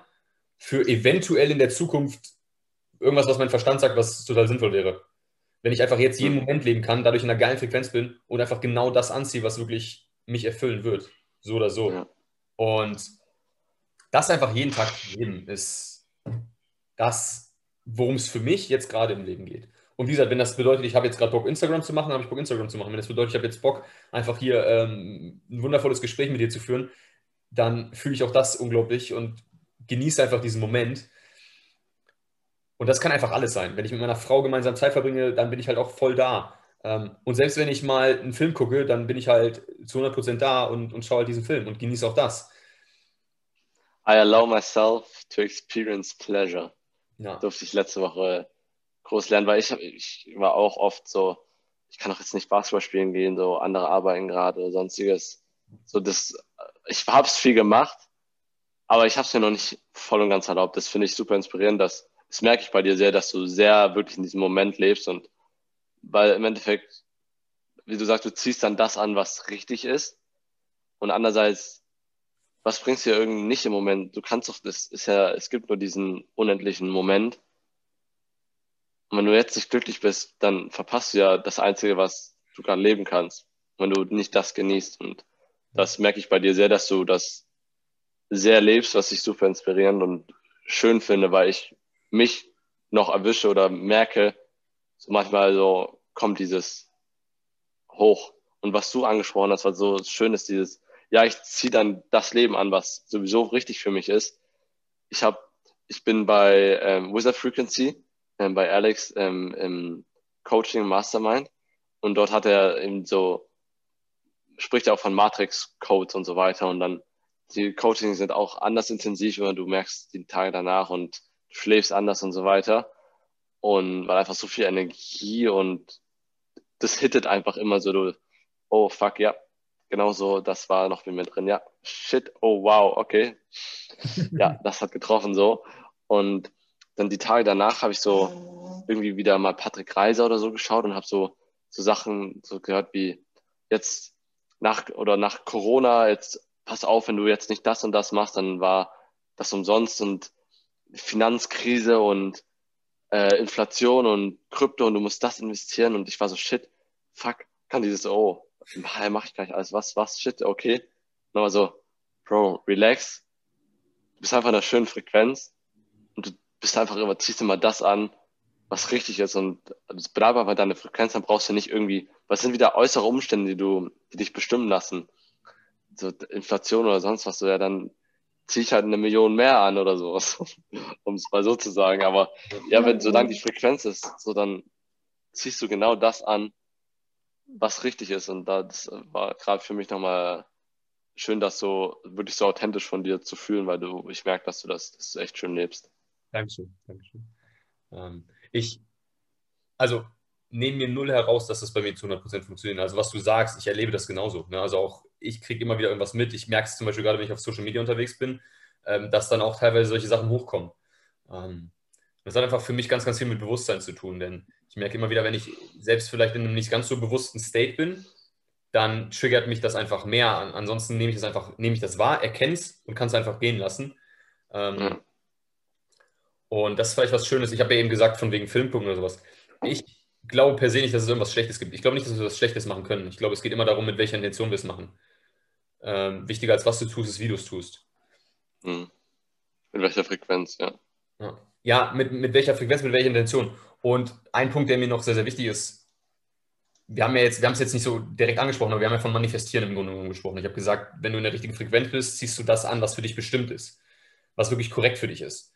für eventuell in der Zukunft irgendwas, was mein Verstand sagt, was total sinnvoll wäre. Wenn ich einfach jetzt jeden Moment leben kann, dadurch in einer geilen Frequenz bin und einfach genau das anziehe, was wirklich mich erfüllen wird. So oder so. Ja. Und das einfach jeden Tag zu leben, ist das, worum es für mich jetzt gerade im Leben geht. Und wie gesagt, wenn das bedeutet, ich habe jetzt gerade Bock, Instagram zu machen, dann habe ich Bock, Instagram zu machen. Wenn das bedeutet, ich habe jetzt Bock, einfach hier ähm, ein wundervolles Gespräch mit dir zu führen, dann fühle ich auch das unglaublich und genieße einfach diesen Moment Und das kann einfach alles sein. Wenn ich mit meiner Frau gemeinsam Zeit verbringe, dann bin ich halt auch voll da. Ähm, und selbst wenn ich mal einen Film gucke, dann bin ich halt zu 100% da und, und schaue halt diesen Film und genieße auch das. I allow myself to experience pleasure. Ja. Durfte ich letzte Woche groß lernen, weil ich, ich war auch oft so, ich kann doch jetzt nicht Basketball spielen gehen, so andere arbeiten gerade oder sonstiges. So das, ich habe es viel gemacht, aber ich habe es mir noch nicht voll und ganz erlaubt. Das finde ich super inspirierend. Das, das merke ich bei dir sehr, dass du sehr wirklich in diesem Moment lebst und weil im Endeffekt, wie du sagst, du ziehst dann das an, was richtig ist. Und andererseits, was bringst du dir irgendwie nicht im Moment? Du kannst doch, das ist ja, es gibt nur diesen unendlichen Moment. Und wenn du jetzt nicht glücklich bist, dann verpasst du ja das Einzige, was du gerade leben kannst, wenn du nicht das genießt. Und das merke ich bei dir sehr, dass du das sehr lebst, was ich super inspirierend und schön finde, weil ich mich noch erwische oder merke, so manchmal so kommt dieses hoch. Und was du angesprochen hast, was so schön ist, dieses, ja, ich ziehe dann das Leben an, was sowieso richtig für mich ist. Ich habe, ich bin bei ähm, Wizard Frequency ähm, bei Alex ähm, im Coaching Mastermind und dort hat er eben so, spricht er auch von Matrix-Codes und so weiter und dann die Coachings sind auch anders intensiv, wenn du merkst die Tage danach und du schläfst anders und so weiter. Und weil einfach so viel Energie und das hittet einfach immer so, du, oh fuck, ja, genau so, das war noch mit mir drin, ja, shit, oh wow, okay, ja, das hat getroffen so. Und dann die Tage danach habe ich so irgendwie wieder mal Patrick Reiser oder so geschaut und habe so, so Sachen so gehört wie jetzt nach oder nach Corona, jetzt pass auf, wenn du jetzt nicht das und das machst, dann war das umsonst und Finanzkrise und äh, Inflation und Krypto und du musst das investieren und ich war so shit, fuck, kann dieses, oh, mache ich gar nicht alles, was, was, shit, okay. Nochmal so, Bro, relax, du bist einfach in einer schönen Frequenz und du bist einfach immer, ziehst immer das an, was richtig ist und bleibt einfach deine Frequenz, dann brauchst du nicht irgendwie, was sind wieder äußere Umstände, die du, die dich bestimmen lassen. So Inflation oder sonst was, so ja, dann ziehe ich halt eine Million mehr an oder sowas, um es mal so zu sagen. Aber ja, wenn solange die Frequenz ist, so dann ziehst du genau das an, was richtig ist. Und das war gerade für mich nochmal schön, das so wirklich so authentisch von dir zu fühlen, weil du, ich merke, dass du das, das echt schön lebst. Dankeschön, Dankeschön. Ähm, ich, also nehme mir null heraus, dass das bei mir zu 100% funktioniert. Also was du sagst, ich erlebe das genauso. Ne? Also auch ich kriege immer wieder irgendwas mit. Ich merke es zum Beispiel gerade, wenn ich auf Social Media unterwegs bin, ähm, dass dann auch teilweise solche Sachen hochkommen. Ähm, das hat einfach für mich ganz, ganz viel mit Bewusstsein zu tun, denn ich merke immer wieder, wenn ich selbst vielleicht in einem nicht ganz so bewussten State bin, dann triggert mich das einfach mehr. Ansonsten nehme ich das einfach, nehme ich das wahr, erkenne es und kann es einfach gehen lassen. Ähm. Und das ist vielleicht was Schönes. Ich habe ja eben gesagt, von wegen Filmpunkten oder sowas. Ich glaube per se nicht, dass es irgendwas Schlechtes gibt. Ich glaube nicht, dass wir was Schlechtes machen können. Ich glaube, es geht immer darum, mit welcher Intention wir es machen. Ähm, wichtiger als was du tust, ist, wie du es tust. Hm. Mit welcher Frequenz, ja. Ja, ja mit, mit welcher Frequenz, mit welcher Intention. Und ein Punkt, der mir noch sehr, sehr wichtig ist, wir haben ja jetzt, wir haben es jetzt nicht so direkt angesprochen, aber wir haben ja von Manifestieren im Grunde genommen gesprochen. Ich habe gesagt, wenn du in der richtigen Frequenz bist, ziehst du das an, was für dich bestimmt ist, was wirklich korrekt für dich ist.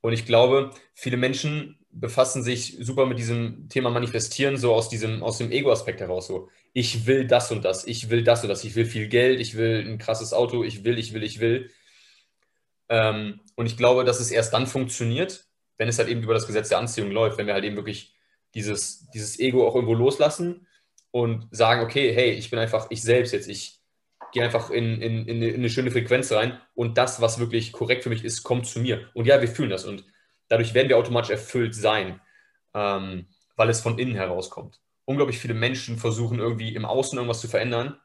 Und ich glaube, viele Menschen befassen sich super mit diesem Thema Manifestieren, so aus diesem, aus dem Ego-Aspekt heraus. So, ich will das und das, ich will das und das, ich will viel Geld, ich will ein krasses Auto, ich will, ich will, ich will. Ähm, und ich glaube, dass es erst dann funktioniert, wenn es halt eben über das Gesetz der Anziehung läuft, wenn wir halt eben wirklich dieses, dieses Ego auch irgendwo loslassen und sagen, okay, hey, ich bin einfach ich selbst jetzt, ich gehe einfach in, in, in, eine schöne Frequenz rein und das, was wirklich korrekt für mich ist, kommt zu mir. Und ja, wir fühlen das und dadurch werden wir automatisch erfüllt sein, ähm, weil es von innen herauskommt. Unglaublich viele Menschen versuchen irgendwie im Außen irgendwas zu verändern,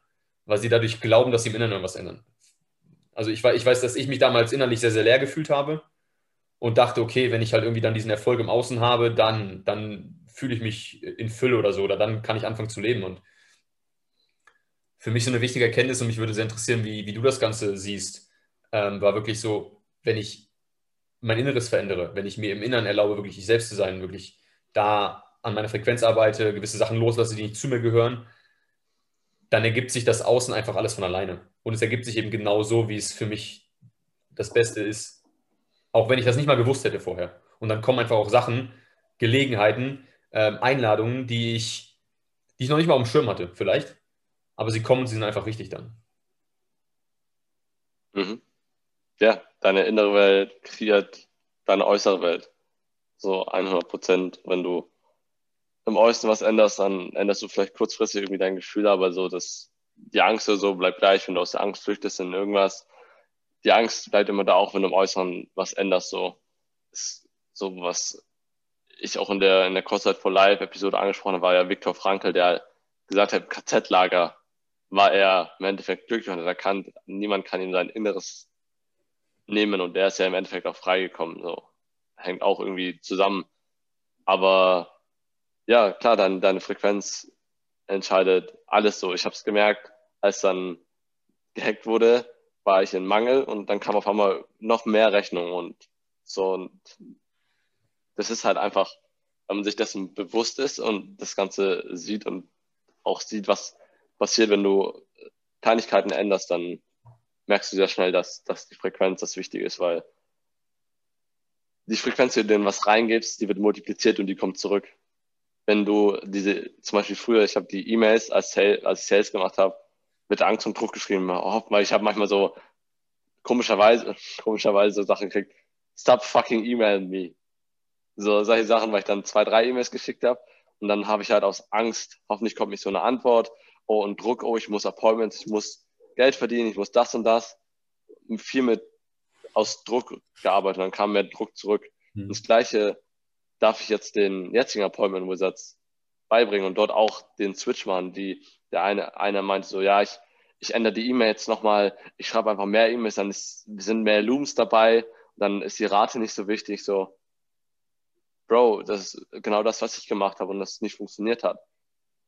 weil sie dadurch glauben, dass sie im Inneren irgendwas ändern. Also ich, ich weiß, dass ich mich damals innerlich sehr, sehr leer gefühlt habe und dachte, okay, wenn ich halt irgendwie dann diesen Erfolg im Außen habe, dann, dann fühle ich mich in Fülle oder so, oder dann kann ich anfangen zu leben. Und für mich so eine wichtige Erkenntnis und mich würde sehr interessieren, wie, wie du das Ganze siehst, ähm, war wirklich so, wenn ich mein Inneres verändere, wenn ich mir im Inneren erlaube, wirklich ich selbst zu sein, wirklich da an meiner Frequenz arbeite, gewisse Sachen loslasse, die nicht zu mir gehören, dann ergibt sich das Außen einfach alles von alleine. Und es ergibt sich eben genau so, wie es für mich das Beste ist, auch wenn ich das nicht mal gewusst hätte vorher. Und dann kommen einfach auch Sachen, Gelegenheiten, ähm, Einladungen, die ich, die ich noch nicht mal auf dem Schirm hatte, vielleicht. Aber sie kommen sie sind einfach richtig dann. Mhm. Ja, deine innere Welt kreiert deine äußere Welt. So 100 Prozent. Wenn du im Äußeren was änderst, dann änderst du vielleicht kurzfristig irgendwie dein Gefühl, aber so, dass die Angst oder so bleibt gleich, wenn du aus der Angst flüchtest in irgendwas. Die Angst bleibt immer da, auch wenn du im Äußeren was änderst. So ist so was ich auch in der in der Kurzzeit for Life Episode angesprochen habe, war ja Viktor Frankl, der gesagt hat, KZ-Lager war er im Endeffekt glücklich und er kann, niemand kann ihm sein Inneres nehmen und der ist ja im Endeffekt auch freigekommen. So hängt auch irgendwie zusammen. Aber ja, klar, dann deine Frequenz entscheidet alles so. Ich habe es gemerkt, als dann gehackt wurde, war ich in Mangel und dann kam auf einmal noch mehr Rechnung und so. Und das ist halt einfach, wenn man sich dessen bewusst ist und das Ganze sieht und auch sieht, was passiert, wenn du Kleinigkeiten änderst, dann merkst du sehr schnell, dass, dass die Frequenz das Wichtige ist, weil die Frequenz, die du in was reingibst, die wird multipliziert und die kommt zurück. Wenn du diese, zum Beispiel früher, ich habe die E-Mails, als, als ich Sales gemacht habe, mit Angst und Druck geschrieben, weil ich habe manchmal so komischerweise, komischerweise Sachen gekriegt, stop fucking emailing me. So solche Sachen, weil ich dann zwei, drei E-Mails geschickt habe und dann habe ich halt aus Angst, hoffentlich kommt nicht so eine Antwort, oh und Druck, oh ich muss Appointments, ich muss Geld verdienen, ich muss das und das. Viel mit aus Druck gearbeitet, dann kam mehr Druck zurück. Mhm. Das gleiche darf ich jetzt den jetzigen Appointment Wizards beibringen und dort auch den Switch machen. Die, der eine, einer meinte so, ja, ich, ich ändere die E-Mails nochmal, ich schreibe einfach mehr E-Mails, dann ist, sind mehr Looms dabei, dann ist die Rate nicht so wichtig. So, Bro, das ist genau das, was ich gemacht habe und das nicht funktioniert hat.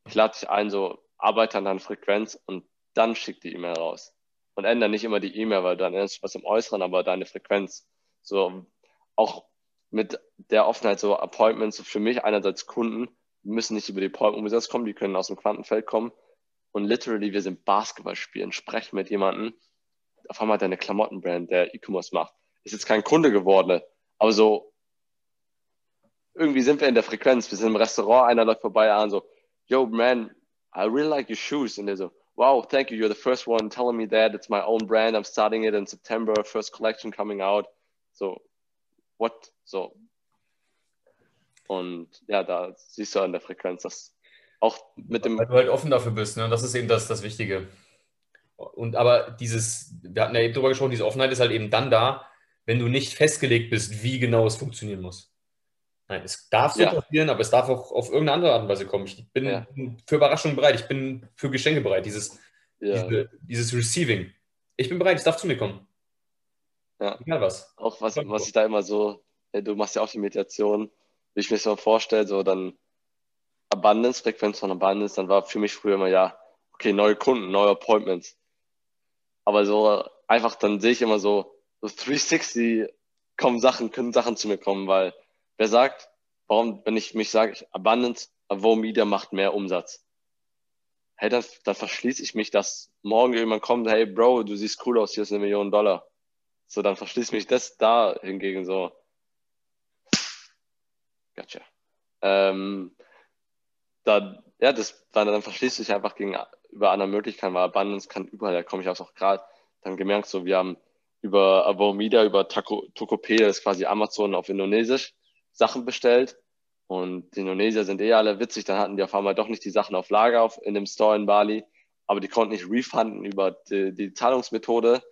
Ich lade dich ein, so arbeite an deiner Frequenz und dann schick die E-Mail raus. Und ändere nicht immer die E-Mail, weil dann änderst was im Äußeren, aber deine Frequenz. So, auch mit der Offenheit, so Appointments, so für mich einerseits Kunden, müssen nicht über die Appointment kommen, die können aus dem Quantenfeld kommen. Und literally, wir sind Basketball spielen, sprechen mit jemandem, auf einmal deine Klamottenbrand, der E-Commerce macht. Ist jetzt kein Kunde geworden, aber so, irgendwie sind wir in der Frequenz. Wir sind im Restaurant, einer läuft vorbei an, so, yo, man, I really like your shoes. Und der so, wow, thank you. You're the first one telling me that. It's my own brand. I'm starting it in September. First collection coming out. So, what? So. Und ja, da siehst du an der Frequenz, dass auch mit dem. Weil du halt offen dafür bist, ne? Das ist eben das, das Wichtige. Und aber dieses, wir hatten ja eben drüber gesprochen, diese Offenheit ist halt eben dann da, wenn du nicht festgelegt bist, wie genau es funktionieren muss. Nein, es darf so ja. passieren, aber es darf auch auf irgendeine andere Art und Weise kommen. Ich bin ja. für Überraschungen bereit, ich bin für Geschenke bereit, dieses, ja. diese, dieses Receiving. Ich bin bereit, es darf zu mir kommen. Ja. Egal was. Auch was, was ich da immer so, du machst ja auch die Meditation, wie ich mir das mal vorstelle, so dann Abundance, Frequenz von Abundance, dann war für mich früher immer, ja, okay, neue Kunden, neue Appointments. Aber so einfach, dann sehe ich immer so, so 360 kommen Sachen, können Sachen zu mir kommen, weil Wer sagt, warum, wenn ich mich sage, Abundance, Avo Media macht mehr Umsatz? Hey, dann, dann verschließe ich mich, dass morgen jemand kommt, hey Bro, du siehst cool aus, hier ist eine Million Dollar. So, dann verschließe ich mich das da hingegen so. Gotcha. Ähm, da, ja, das, dann, dann verschließt sich einfach gegenüber anderen Möglichkeiten, weil Abundance kann überall, da komme ich auch gerade dann gemerkt, so, wir haben über Avo Media, über Tokopedia, das ist quasi Amazon auf Indonesisch, Sachen bestellt. Und die Indonesier sind eh alle witzig, dann hatten die auf einmal doch nicht die Sachen auf Lager auf, in dem Store in Bali, aber die konnten nicht refunden über die, die Zahlungsmethode.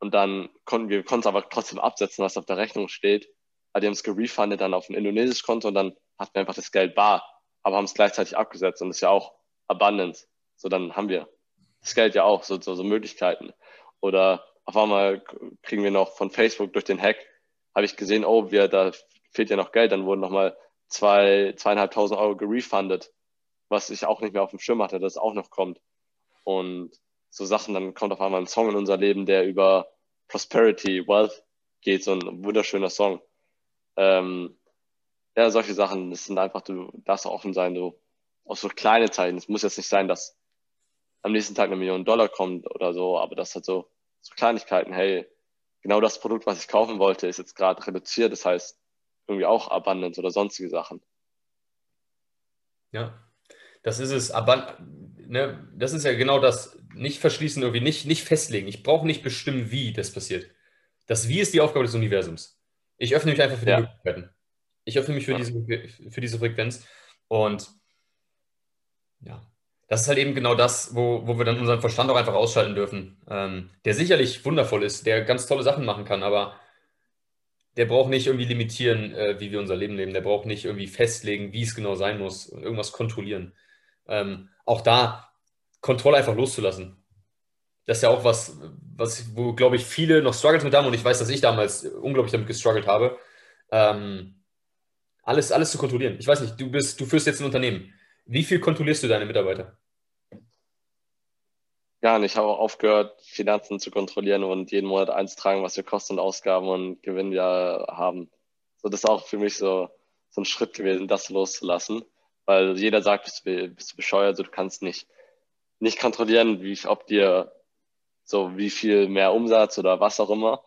Und dann konnten wir es aber trotzdem absetzen, was auf der Rechnung steht. Aber die haben es gerefundet dann auf ein indonesisches Konto und dann hatten wir einfach das Geld bar, aber haben es gleichzeitig abgesetzt und das ist ja auch Abundance. So, dann haben wir das Geld ja auch, so, so, so Möglichkeiten. Oder auf einmal kriegen wir noch von Facebook durch den Hack, habe ich gesehen, oh, wir da fehlt ja noch Geld, dann wurden nochmal zwei, zweieinhalbtausend Euro gerefundet, was ich auch nicht mehr auf dem Schirm hatte, dass es auch noch kommt. Und so Sachen, dann kommt auf einmal ein Song in unser Leben, der über Prosperity, Wealth geht, so ein wunderschöner Song. Ähm, ja, solche Sachen, das sind einfach, du darfst offen sein, du, auch so kleine Zeichen. Es muss jetzt nicht sein, dass am nächsten Tag eine Million Dollar kommt oder so, aber das hat so, so Kleinigkeiten. Hey, genau das Produkt, was ich kaufen wollte, ist jetzt gerade reduziert. Das heißt, irgendwie auch Abundance oder sonstige Sachen. Ja, das ist es. Aber ne, das ist ja genau das. Nicht verschließen, irgendwie nicht, nicht festlegen. Ich brauche nicht bestimmen, wie das passiert. Das Wie ist die Aufgabe des Universums. Ich öffne mich einfach für die ja. Möglichkeiten. Ich öffne mich für, ja. diese, für diese Frequenz. Und ja, das ist halt eben genau das, wo, wo wir dann unseren Verstand auch einfach ausschalten dürfen. Ähm, der sicherlich wundervoll ist, der ganz tolle Sachen machen kann, aber der braucht nicht irgendwie limitieren, äh, wie wir unser Leben leben. Der braucht nicht irgendwie festlegen, wie es genau sein muss und irgendwas kontrollieren. Ähm, auch da Kontrolle einfach loszulassen. Das ist ja auch was, was wo, glaube ich, viele noch Struggles mit haben und ich weiß, dass ich damals unglaublich damit gestruggelt habe. Ähm, alles, alles zu kontrollieren. Ich weiß nicht, du bist, du führst jetzt ein Unternehmen. Wie viel kontrollierst du deine Mitarbeiter? Ja, und ich habe auch aufgehört, Finanzen zu kontrollieren und jeden Monat einzutragen, was wir Kosten und Ausgaben und Gewinn ja haben. So, das ist auch für mich so, so ein Schritt gewesen, das loszulassen. Weil jeder sagt, bist du, bist du bescheuert, so, du kannst nicht, nicht kontrollieren, wie, ob dir so wie viel mehr Umsatz oder was auch immer.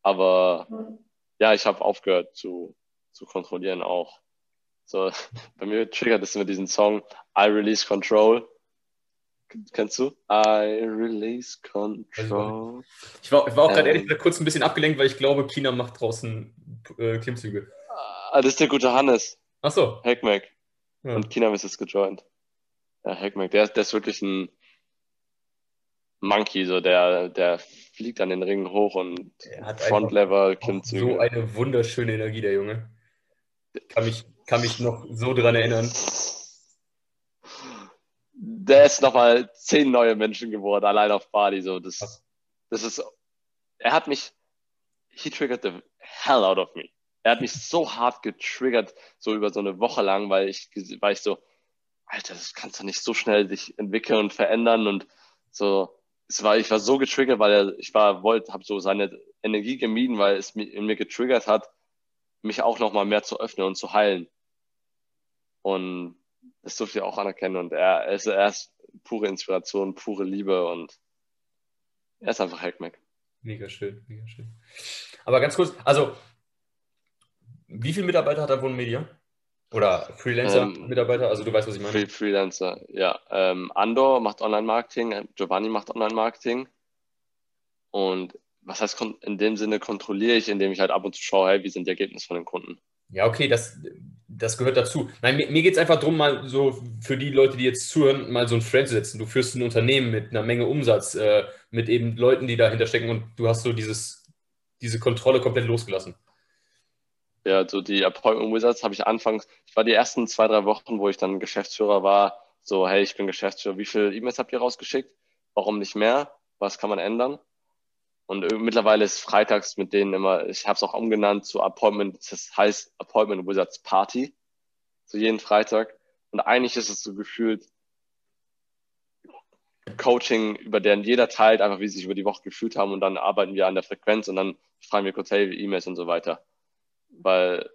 Aber ja, ich habe aufgehört zu, zu kontrollieren auch. So, bei mir triggert es immer diesen Song I Release Control. Kennst du? I release control. Ich war, ich war auch gerade ähm, ehrlich gesagt kurz ein bisschen abgelenkt, weil ich glaube, China macht draußen äh, Klimmzüge. Ah, das ist der gute Hannes. Ach so. Hackmack. Ja. Und China ist jetzt gejoint. Ja, Hackmack, der, der ist wirklich ein Monkey, so der, der fliegt an den Ringen hoch und Frontlever Klimmzüge. So eine wunderschöne Energie, der Junge. Kann mich, kann mich noch so dran erinnern der ist nochmal zehn neue Menschen geworden, allein auf Bali. So, das, das ist, er hat mich, he triggered the hell out of me. Er hat mich so hart getriggert, so über so eine Woche lang, weil ich, weil ich so, Alter, das kannst du nicht so schnell sich entwickeln und verändern und so. Es war, ich war so getriggert, weil er, ich war, wollte, habe so seine Energie gemieden, weil es in mir getriggert hat, mich auch nochmal mehr zu öffnen und zu heilen. Und das durfte ich auch anerkennen. Und er, ist, er ist pure Inspiration, pure Liebe und er ist einfach Hackmack. Mega schön, mega schön. Aber ganz kurz, also wie viele Mitarbeiter hat Avon Media? Oder Freelancer-Mitarbeiter? Ähm, also du weißt, was ich meine. Freelancer, ja. Ähm, Andor macht Online-Marketing, Giovanni macht Online-Marketing. Und was heißt, in dem Sinne kontrolliere ich, indem ich halt ab und zu schaue, hey, wie sind die Ergebnisse von den Kunden? Ja, okay, das, das gehört dazu. Nein, mir, mir geht es einfach darum, mal so für die Leute, die jetzt zuhören, mal so ein Frame zu setzen. Du führst ein Unternehmen mit einer Menge Umsatz, äh, mit eben Leuten, die dahinter stecken und du hast so dieses, diese Kontrolle komplett losgelassen. Ja, so die Appointment Wizards habe ich anfangs, ich war die ersten zwei, drei Wochen, wo ich dann Geschäftsführer war, so, hey, ich bin Geschäftsführer, wie viele E-Mails habt ihr rausgeschickt? Warum nicht mehr? Was kann man ändern? Und mittlerweile ist freitags mit denen immer, ich habe es auch umgenannt zu Appointment, das heißt Appointment Wizards Party. So jeden Freitag. Und eigentlich ist es so gefühlt Coaching, über den jeder teilt, einfach wie sie sich über die Woche gefühlt haben und dann arbeiten wir an der Frequenz und dann schreiben wir kurz, hey, E-Mails und so weiter. Weil,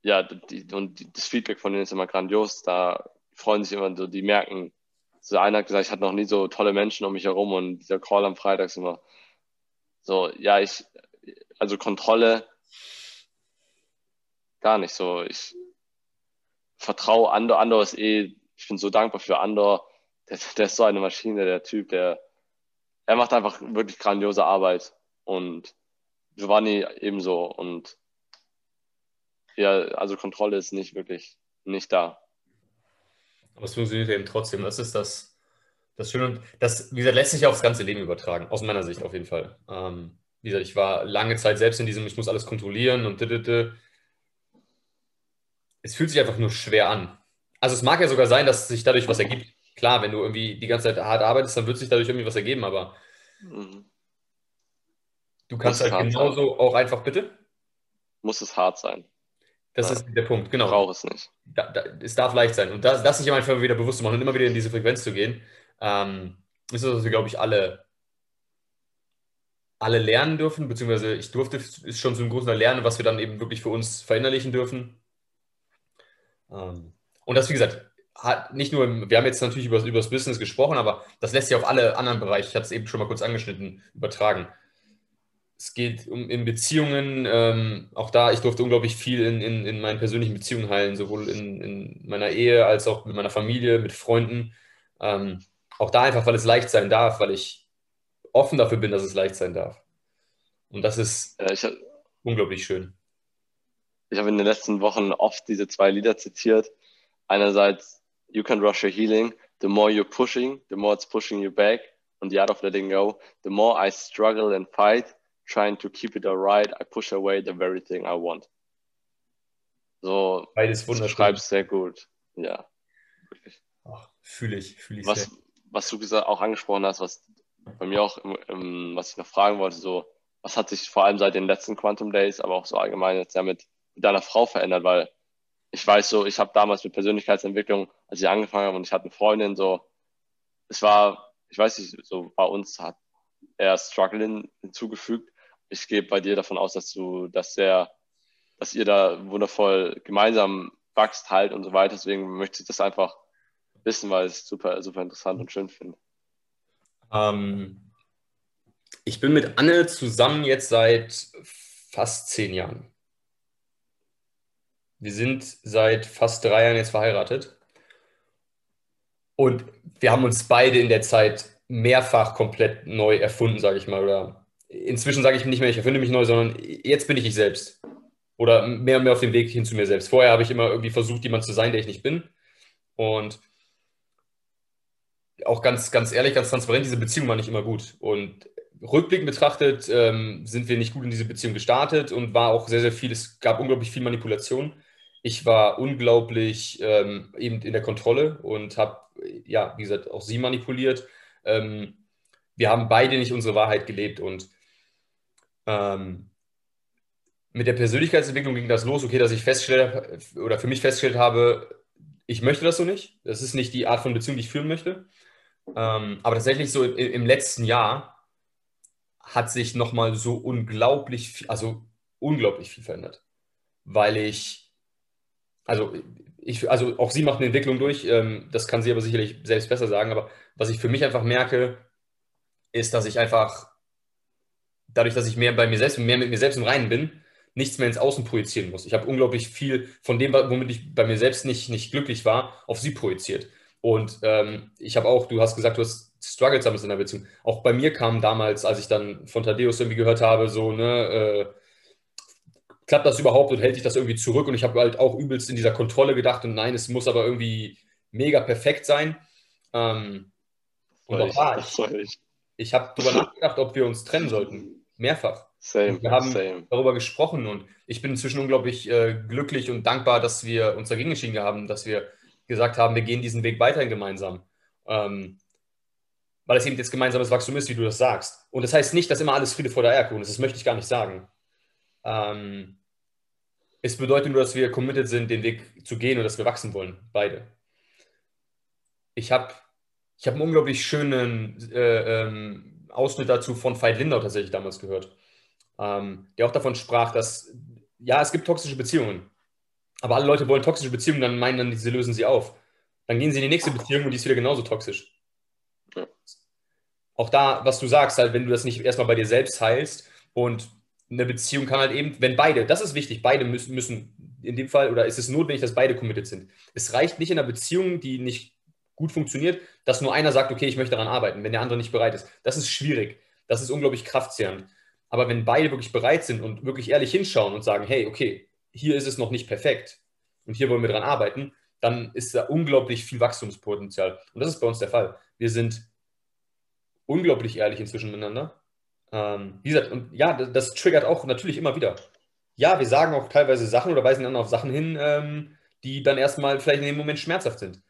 ja, die, und das Feedback von denen ist immer grandios. Da freuen sich immer so, die merken, so einer hat gesagt, ich hatte noch nie so tolle Menschen um mich herum und dieser Call am Freitag ist immer, so, ja, ich, also Kontrolle gar nicht so. Ich vertraue Andor. Andor ist eh, ich bin so dankbar für Andor. Der, der ist so eine Maschine, der Typ, der, er macht einfach wirklich grandiose Arbeit. Und Giovanni ebenso. Und ja, also Kontrolle ist nicht wirklich nicht da. Aber es funktioniert eben trotzdem. Das ist das, das Schöne und das, wie gesagt, lässt sich aufs ganze Leben übertragen, aus meiner Sicht auf jeden Fall. Ähm, wie gesagt, ich war lange Zeit selbst in diesem, ich muss alles kontrollieren und didede. es fühlt sich einfach nur schwer an. Also es mag ja sogar sein, dass sich dadurch was ergibt. Klar, wenn du irgendwie die ganze Zeit hart arbeitest, dann wird sich dadurch irgendwie was ergeben, aber mhm. du kannst halt genauso sein. auch einfach, bitte? Muss es hart sein. Das ja. ist der Punkt, genau. Ich brauche es nicht. Da, da, es darf leicht sein. Und das, das sich einfach wieder bewusst zu machen und immer wieder in diese Frequenz zu gehen ähm, ist das, was wir, glaube ich, alle, alle lernen dürfen, beziehungsweise ich durfte, ist schon so ein großer Lernen, was wir dann eben wirklich für uns verinnerlichen dürfen. Ähm, und das, wie gesagt, hat nicht nur, wir haben jetzt natürlich über, über das Business gesprochen, aber das lässt sich auf alle anderen Bereiche, ich hatte es eben schon mal kurz angeschnitten, übertragen. es geht um in Beziehungen. Ähm, auch da, ich durfte unglaublich viel in, in, in meinen persönlichen Beziehungen heilen, sowohl in, in meiner Ehe als auch mit meiner Familie, mit Freunden. Ähm, auch da einfach, weil es leicht sein darf, weil ich offen dafür bin, dass es leicht sein darf. Und das ist ja, hab, unglaublich schön. Ich habe in den letzten Wochen oft diese zwei Lieder zitiert. Einerseits You Can Rush Your Healing, The More You're Pushing, The More It's Pushing You Back und The Art of Letting Go. The more I struggle and fight, trying to keep it alright, I push away the very thing I want. So, Beides wunderschön. Du schreibst sehr gut. Ja, Fühle ich, fühle ich was, sehr. Was du gesagt, auch angesprochen hast, was bei mir auch, im, im, was ich noch fragen wollte, so, was hat sich vor allem seit den letzten Quantum Days, aber auch so allgemein jetzt ja mit, mit deiner Frau verändert, weil ich weiß so, ich habe damals mit Persönlichkeitsentwicklung, als ich angefangen habe und ich hatte eine Freundin, so, es war, ich weiß nicht, so bei uns hat er Struggling hinzugefügt. Ich gehe bei dir davon aus, dass du, dass der, dass ihr da wundervoll gemeinsam wächst halt und so weiter. Deswegen möchte ich das einfach wissen, weil ich es super, super interessant und schön finde. Ähm, ich bin mit Anne zusammen jetzt seit fast zehn Jahren. Wir sind seit fast drei Jahren jetzt verheiratet. Und wir haben uns beide in der Zeit mehrfach komplett neu erfunden, sage ich mal. Oder inzwischen sage ich nicht mehr, ich erfinde mich neu, sondern jetzt bin ich ich selbst. Oder mehr und mehr auf dem Weg hin zu mir selbst. Vorher habe ich immer irgendwie versucht, jemand zu sein, der ich nicht bin. Und auch ganz, ganz ehrlich, ganz transparent, diese Beziehung war nicht immer gut. Und rückblickend betrachtet ähm, sind wir nicht gut in diese Beziehung gestartet und war auch sehr, sehr viel, es gab unglaublich viel Manipulation. Ich war unglaublich ähm, eben in der Kontrolle und habe, ja, wie gesagt, auch sie manipuliert. Ähm, wir haben beide nicht unsere Wahrheit gelebt und ähm, mit der Persönlichkeitsentwicklung ging das los, okay, dass ich feststelle oder für mich festgestellt habe, ich möchte das so nicht. Das ist nicht die Art von Beziehung, die ich führen möchte. Ähm, aber tatsächlich so im, im, letzten Jahr hat sich nochmal so unglaublich, viel, also unglaublich viel verändert. Weil ich, also ich, also auch sie macht eine Entwicklung durch, ähm, das kann sie aber sicherlich selbst besser sagen, aber was ich für mich einfach merke, ist, dass ich einfach, dadurch, dass ich mehr bei mir selbst, mehr mit mir selbst im Reinen bin, nichts mehr ins Außen projizieren muss. Ich habe unglaublich viel von dem, womit ich bei mir selbst nicht, nicht glücklich war, auf sie projiziert. Und ähm, ich habe auch, du hast gesagt, du hast Struggles damals in der Beziehung. Auch bei mir kam damals, als ich dann von Thaddeus irgendwie gehört habe, so, ne, äh, klappt das überhaupt und hält sich das irgendwie zurück? Und ich habe halt auch übelst in dieser Kontrolle gedacht und nein, es muss aber irgendwie mega perfekt sein. Ähm, und auch da, ich, ich, ich habe darüber nachgedacht, ob wir uns trennen sollten. Mehrfach. Same, wir haben same. darüber gesprochen und ich bin inzwischen unglaublich äh, glücklich und dankbar, dass wir uns dagegen entschieden haben, dass wir gesagt haben, wir gehen diesen Weg weiterhin gemeinsam. Ähm, weil es eben jetzt gemeinsames Wachstum ist, wie du das sagst. Und das heißt nicht, dass immer alles Friede vor der Eierkuchen ist. Das möchte ich gar nicht sagen. Ähm, es bedeutet nur, dass wir committed sind, den Weg zu gehen und dass wir wachsen wollen. Beide. Ich habe ich hab einen unglaublich schönen äh, ähm, Ausschnitt dazu von Veit Lindau tatsächlich damals gehört, ähm, der auch davon sprach, dass ja, es gibt toxische Beziehungen. Aber alle Leute wollen toxische Beziehungen, dann meinen dann, sie lösen sie auf. Dann gehen sie in die nächste Beziehung und die ist wieder genauso toxisch. Ja. Auch da, was du sagst, halt, wenn du das nicht erstmal bei dir selbst heilst und eine Beziehung kann halt eben, wenn beide, das ist wichtig, beide müssen, müssen in dem Fall, oder ist es notwendig, dass beide committed sind. Es reicht nicht in einer Beziehung, die nicht gut funktioniert, dass nur einer sagt, okay, ich möchte daran arbeiten, wenn der andere nicht bereit ist. Das ist schwierig. Das ist unglaublich kraftzehrend. Aber wenn beide wirklich bereit sind und wirklich ehrlich hinschauen und sagen, hey, okay, hier ist es noch nicht perfekt und hier wollen wir dran arbeiten, dann ist da unglaublich viel Wachstumspotenzial. Und das ist bei uns der Fall. Wir sind unglaublich ehrlich inzwischen miteinander. Ähm, wie gesagt, und ja, das, das, triggert auch natürlich immer wieder. Ja, wir sagen auch teilweise Sachen oder weisen dann auf Sachen hin, ähm, die dann erstmal vielleicht in dem Moment schmerzhaft sind.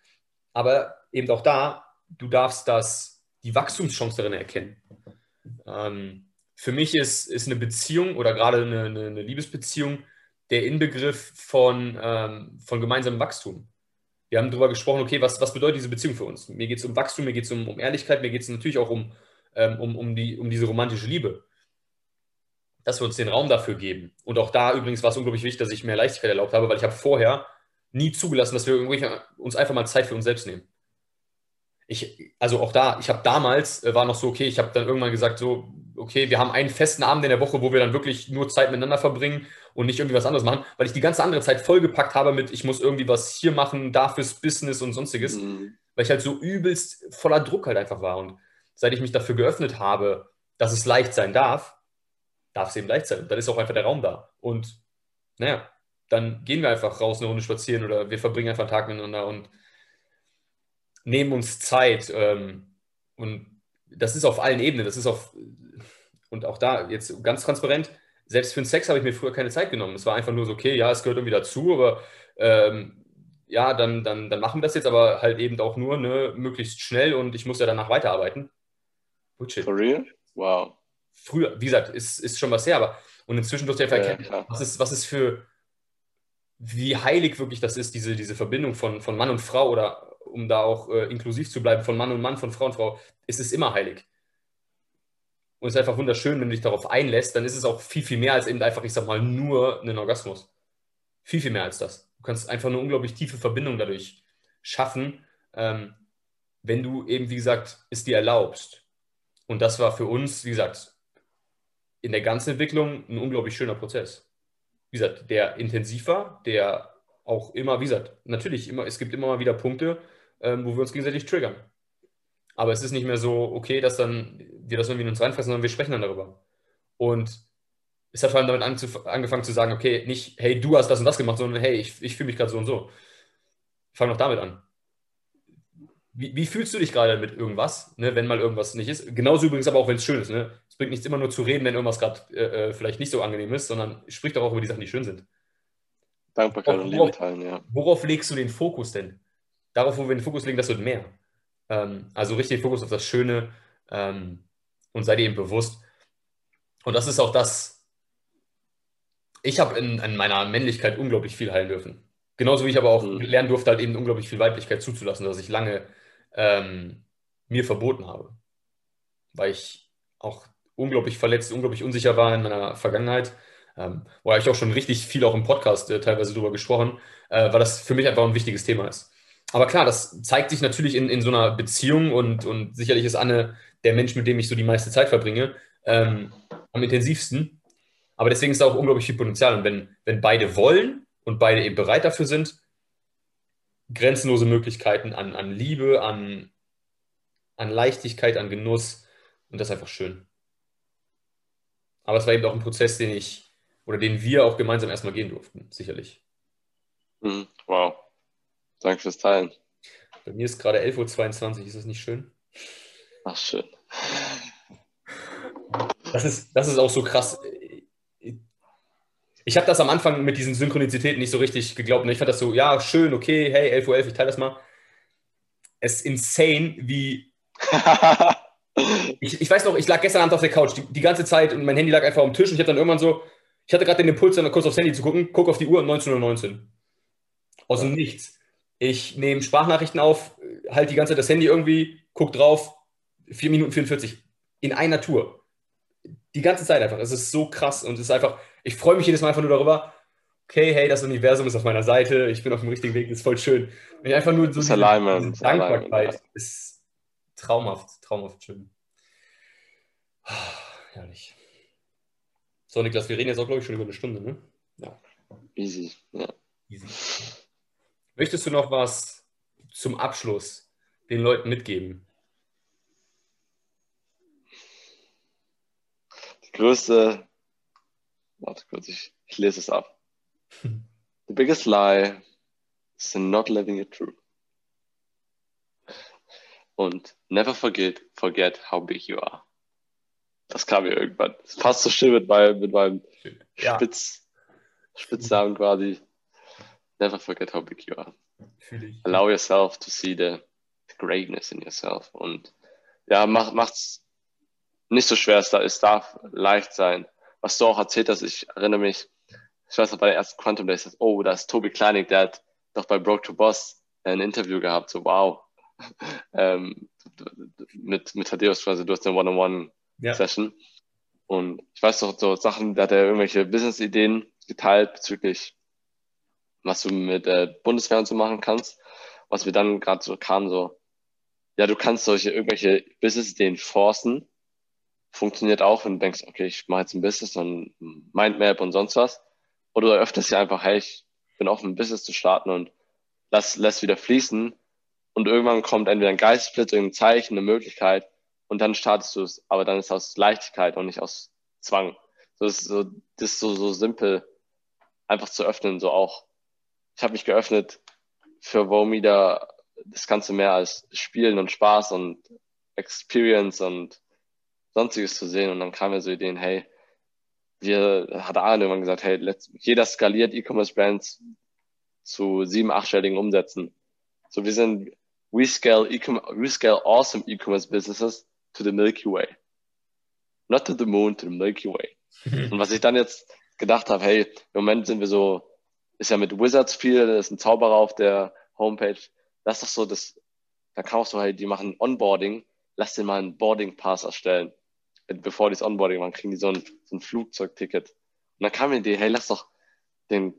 Aber eben auch da, du darfst das, die Wachstumschance darin erkennen. Ähm, für mich ist, ist eine Beziehung oder gerade eine, eine, eine Liebesbeziehung der Inbegriff von, ähm, von gemeinsamem Wachstum. Wir haben darüber gesprochen, okay, was, was bedeutet diese Beziehung für uns? Mir geht es um Wachstum, mir geht es um, um Ehrlichkeit, mir geht es natürlich auch um, ähm, um, um, die, um diese romantische Liebe. Dass wir uns den Raum dafür geben. Und auch da übrigens war es unglaublich wichtig, dass ich mehr Leichtigkeit erlaubt habe, weil ich habe vorher nie zugelassen, dass wir uns einfach mal Zeit für uns selbst nehmen. Ich, also auch da, ich habe damals, äh, war noch so, okay, ich habe dann irgendwann gesagt, so, okay, wir haben einen festen Abend in der Woche, wo wir dann wirklich nur Zeit miteinander verbringen und nicht irgendwie was anderes machen, weil ich die ganze andere Zeit vollgepackt habe mit, ich muss irgendwie was hier machen, da fürs Business und sonstiges, mhm. weil ich halt so übelst voller Druck halt einfach war. Und seit ich mich dafür geöffnet habe, dass es leicht sein darf, darf es eben leicht sein. Und dann ist auch einfach der Raum da. Und naja, dann gehen wir einfach raus eine Runde spazieren oder wir verbringen einfach einen Tag miteinander und nehmen uns Zeit. Ähm, und das ist auf allen Ebenen, das ist auf, und auch da jetzt ganz transparent, selbst für den Sex habe ich mir früher keine Zeit genommen. Es war einfach nur so, okay, ja, es gehört irgendwie dazu, aber ähm, ja, dann, dann, dann machen wir das jetzt, aber halt eben auch nur ne, möglichst schnell und ich muss ja danach weiterarbeiten. Bullshit. For real? Wow. Früher, wie gesagt, ist, ist schon was her, aber und inzwischen durfte ich einfach erkennen, ja, was, ist, was ist für, wie heilig wirklich das ist, diese, diese Verbindung von, von Mann und Frau oder um da auch äh, inklusiv zu bleiben, von Mann und Mann, von Frau und Frau, ist es immer heilig. Und es ist einfach wunderschön, wenn du dich darauf einlässt, dann ist es auch viel, viel mehr als eben einfach, ich sag mal, nur einen Orgasmus. Viel, viel mehr als das. Du kannst einfach eine unglaublich tiefe Verbindung dadurch schaffen, ähm, wenn du eben, wie gesagt, es dir erlaubst. Und das war für uns, wie gesagt, in der ganzen Entwicklung ein unglaublich schöner Prozess. Wie gesagt, der intensiv war, der auch immer, wie gesagt, natürlich, immer, es gibt immer mal wieder Punkte, ähm, wo wir uns gegenseitig triggern. Aber es ist nicht mehr so, okay, dass dann wir das irgendwie in uns reinfressen, sondern wir sprechen dann darüber. Und es hat vor allem damit angefangen zu sagen, okay, nicht, hey, du hast das und das gemacht, sondern hey, ich, ich fühle mich gerade so und so. Fang doch damit an. Wie, wie, fühlst du dich gerade mit irgendwas, ne, wenn mal irgendwas nicht ist? Genauso übrigens aber auch, wenn es schön ist. Ne? Es bringt nichts immer nur zu reden, wenn irgendwas gerade äh, äh, vielleicht nicht so angenehm ist, sondern sprich doch auch über die Sachen, die schön sind. Dankbarkeit und Liebe teilen, ja. Worauf legst du den Fokus denn? Darauf, wo wir den Fokus legen, das wird mehr. Ähm, also richtig Fokus auf das Schöne ähm, und sei dir eben bewusst. Und das ist auch das, ich habe in, in, meiner Männlichkeit unglaublich viel heilen dürfen. Genauso wie ich aber auch mhm. lernen durfte, halt eben unglaublich viel Weiblichkeit zuzulassen, dass ich lange ähm, mir verboten habe. Weil ich auch unglaublich verletzt, unglaublich unsicher war in meiner Vergangenheit. Ähm, wo ich auch schon richtig viel auch im Podcast äh, teilweise drüber gesprochen, äh, weil das für mich einfach ein wichtiges Thema ist. Aber klar, das zeigt sich natürlich in, in so einer Beziehung und, und sicherlich ist Anne der Mensch, mit dem ich so die meiste Zeit verbringe, ähm, am intensivsten. Aber deswegen ist da auch unglaublich viel Potenzial. Und wenn, wenn beide wollen und beide eben bereit dafür sind, grenzenlose Möglichkeiten an, an Liebe, an, an Leichtigkeit, an Genuss. Und das ist einfach schön. Aber es war eben auch ein Prozess, den ich oder den wir auch gemeinsam erstmal gehen durften, sicherlich. Hm, wow. Danke fürs Teilen. Bei mir ist gerade 11.22 Uhr, ist das nicht schön? Ach, schön. Das ist, das ist auch so krass. Ich habe das am Anfang mit diesen Synchronizitäten nicht so richtig geglaubt. Ich fand das so, ja, schön, okay, hey, 11.11 Uhr, ich teile das mal. Es ist insane, wie. ich, ich weiß noch, ich lag gestern Abend auf der Couch die, die ganze Zeit und mein Handy lag einfach am Tisch und ich habe dann irgendwann so, ich hatte gerade den Impuls, dann kurz aufs Handy zu gucken, guck auf die Uhr 19.19 Uhr. Aus dem Nichts. Ich nehme Sprachnachrichten auf, halte die ganze Zeit das Handy irgendwie, guck drauf, 4 Minuten 44 in einer Tour. Die ganze Zeit einfach. Es ist so krass und es ist einfach, ich freue mich jedes Mal einfach nur darüber, okay, hey, das Universum ist auf meiner Seite, ich bin auf dem richtigen Weg, das ist voll schön. Und einfach nur so diese, Alignment, Dankbarkeit ja. ist traumhaft, traumhaft schön. Herrlich. So, Niklas, wir reden jetzt auch, glaube ich, schon über eine Stunde, ne? Ja. Easy, ja. Easy. Möchtest du noch was zum Abschluss den Leuten mitgeben? Die größte, warte kurz, ich, ich lese es ab. The biggest lie is not living it true. Und never forget, forget how big you are. Das kam mir irgendwann. Das passt so schön mit meinem, mit meinem ja. Spitz, Spitznamen quasi. Never forget how big you are. Allow yourself to see the, the, greatness in yourself. Und ja, mach, macht's nicht so schwer. Es darf leicht sein. Was du auch erzählt hast, ich erinnere mich, ich weiß noch bei der ersten Quantum Days, oh, da ist Tobi Kleinig, der hat doch bei Broke to Boss ein Interview gehabt, so wow. ähm, mit, mit Thaddeus quasi, du hast eine One-on-One-Session. Ja. Und ich weiß doch, so Sachen, da hat er irgendwelche Business-Ideen geteilt bezüglich was du mit der Bundeswehr und so machen kannst. Was wir dann gerade so kamen, so, ja, du kannst solche irgendwelche Business-Ideen forcen funktioniert auch, wenn du denkst, okay, ich mache jetzt ein Business und Mindmap und sonst was. Oder du öffnest ja einfach, hey, ich bin offen, ein Business zu starten und lass, lass wieder fließen. Und irgendwann kommt entweder ein Geistesblitz, irgendein Zeichen, eine Möglichkeit und dann startest du es. Aber dann ist es aus Leichtigkeit und nicht aus Zwang. So ist so, das ist so, so simpel, einfach zu öffnen, so auch. Ich habe mich geöffnet für Womida das Ganze mehr als Spielen und Spaß und Experience und sonstiges zu sehen. Und dann kam mir so Ideen, hey, wir hat Aaron irgendwann gesagt, hey, let's, jeder skaliert E-Commerce-Brands zu sieben, achtstelligen Umsätzen. So wir sind, we scale, e we scale awesome E-Commerce businesses to the Milky Way. Not to the moon, to the Milky Way. Und was ich dann jetzt gedacht habe, hey, im Moment sind wir so, ist ja mit Wizards viel, da ist ein Zauberer auf der Homepage. Das ist doch so, das, da kann auch so, hey, die machen Onboarding, lass den mal einen Boarding Pass erstellen bevor die das Onboarding machen, kriegen die so ein, so ein Flugzeugticket. Und dann kam mir die hey, lass doch den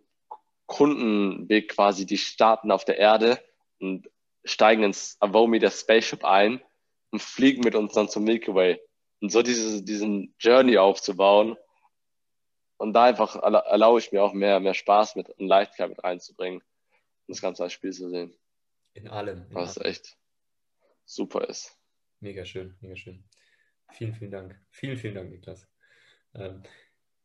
Kundenweg quasi, die starten auf der Erde und steigen ins Avometer Spaceship ein und fliegen mit uns dann zum Milky Way. Und so diese, diesen Journey aufzubauen. Und da einfach erlaube ich mir auch mehr, mehr Spaß mit und Leichtigkeit mit reinzubringen und das Ganze als Spiel zu sehen. In allem. In was allem. echt super ist. Mega schön, mega schön. Vielen, vielen Dank. Vielen, vielen Dank, Niklas. Ähm,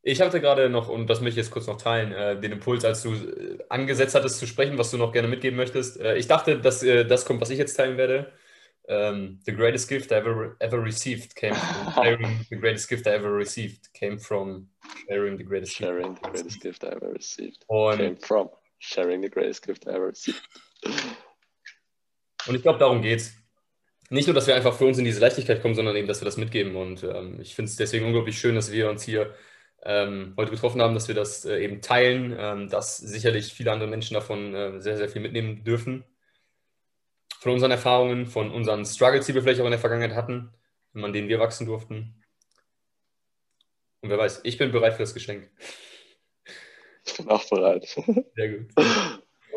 ich hatte gerade noch, und das möchte ich jetzt kurz noch teilen, äh, den Impuls, als du äh, angesetzt hattest zu sprechen, was du noch gerne mitgeben möchtest. Äh, ich dachte, dass das kommt, was ich jetzt teilen werde. Um, the greatest gift I ever, ever received came from sharing the greatest gift I ever received came from sharing the greatest sharing gift. the greatest gift I ever received und, came from sharing the greatest gift I ever received. Und ich glaube, darum geht's nicht nur, dass wir einfach für uns in diese Leichtigkeit kommen, sondern eben, dass wir das mitgeben. Und ähm, ich finde es deswegen unglaublich schön, dass wir uns hier ähm, heute getroffen haben, dass wir das äh, eben teilen, ähm, dass sicherlich viele andere Menschen davon äh, sehr, sehr viel mitnehmen dürfen. Von unseren Erfahrungen, von unseren Struggles, die wir vielleicht auch in der Vergangenheit hatten, an denen wir wachsen durften. Und wer weiß, ich bin bereit für das Geschenk. Ich bin auch bereit. Sehr gut.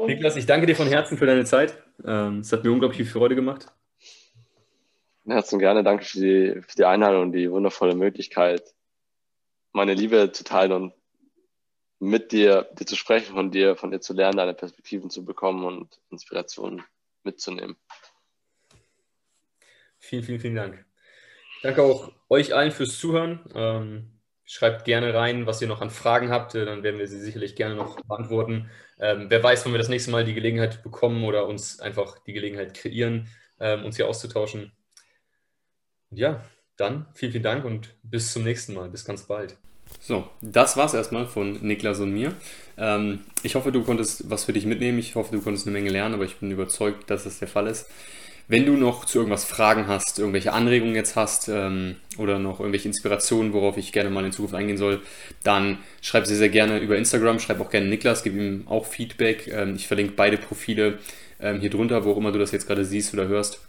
Niklas, ich danke dir von Herzen für deine Zeit. Ähm, es hat mir unglaublich viel Freude gemacht. Herzlichen gerne, danke für die, für die Einladung und die wundervolle Möglichkeit, meine Liebe zu teilen und mit dir, dir zu sprechen, von dir, von dir zu lernen, deine Perspektiven zu bekommen und Inspirationen mitzunehmen. Vielen, vielen, vielen Dank. Danke auch euch allen fürs Zuhören. Ähm, schreibt gerne rein, was ihr noch an Fragen habt, äh, dann werden wir sie sicherlich gerne noch beantworten. Ähm, wer weiß, wann wir das nächste Mal die Gelegenheit bekommen oder uns einfach die Gelegenheit kreieren, ähm, uns hier auszutauschen. Und ja, dann vielen, vielen Dank und bis zum nächsten Mal. Bis ganz bald. So, das war's erstmal von Niklas und mir. Ähm, ich hoffe, du konntest was für dich mitnehmen. Ich hoffe, du konntest eine Menge lernen, aber ich bin überzeugt, dass das der Fall ist. Wenn du noch zu irgendwas Fragen hast, irgendwelche Anregungen jetzt hast ähm, oder noch irgendwelche Inspirationen, worauf ich gerne mal in Zukunft eingehen soll, dann schreib sehr, sehr gerne über Instagram, schreib auch gerne Niklas, gib ihm auch Feedback. Ähm, ich verlinke beide Profile ähm, hier drunter, wo auch immer du das jetzt gerade siehst oder hörst.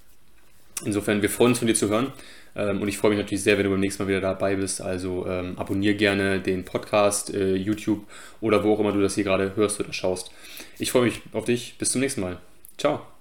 Insofern, wir freuen uns von dir zu hören. Ähm, und ich freue mich natürlich sehr, wenn du beim nächsten Mal wieder dabei bist. Also ähm, abonniere gerne den Podcast, äh, YouTube oder wo auch immer du das hier gerade hörst oder schaust. Ich freue mich auf dich. Bis zum nächsten Mal. Ciao.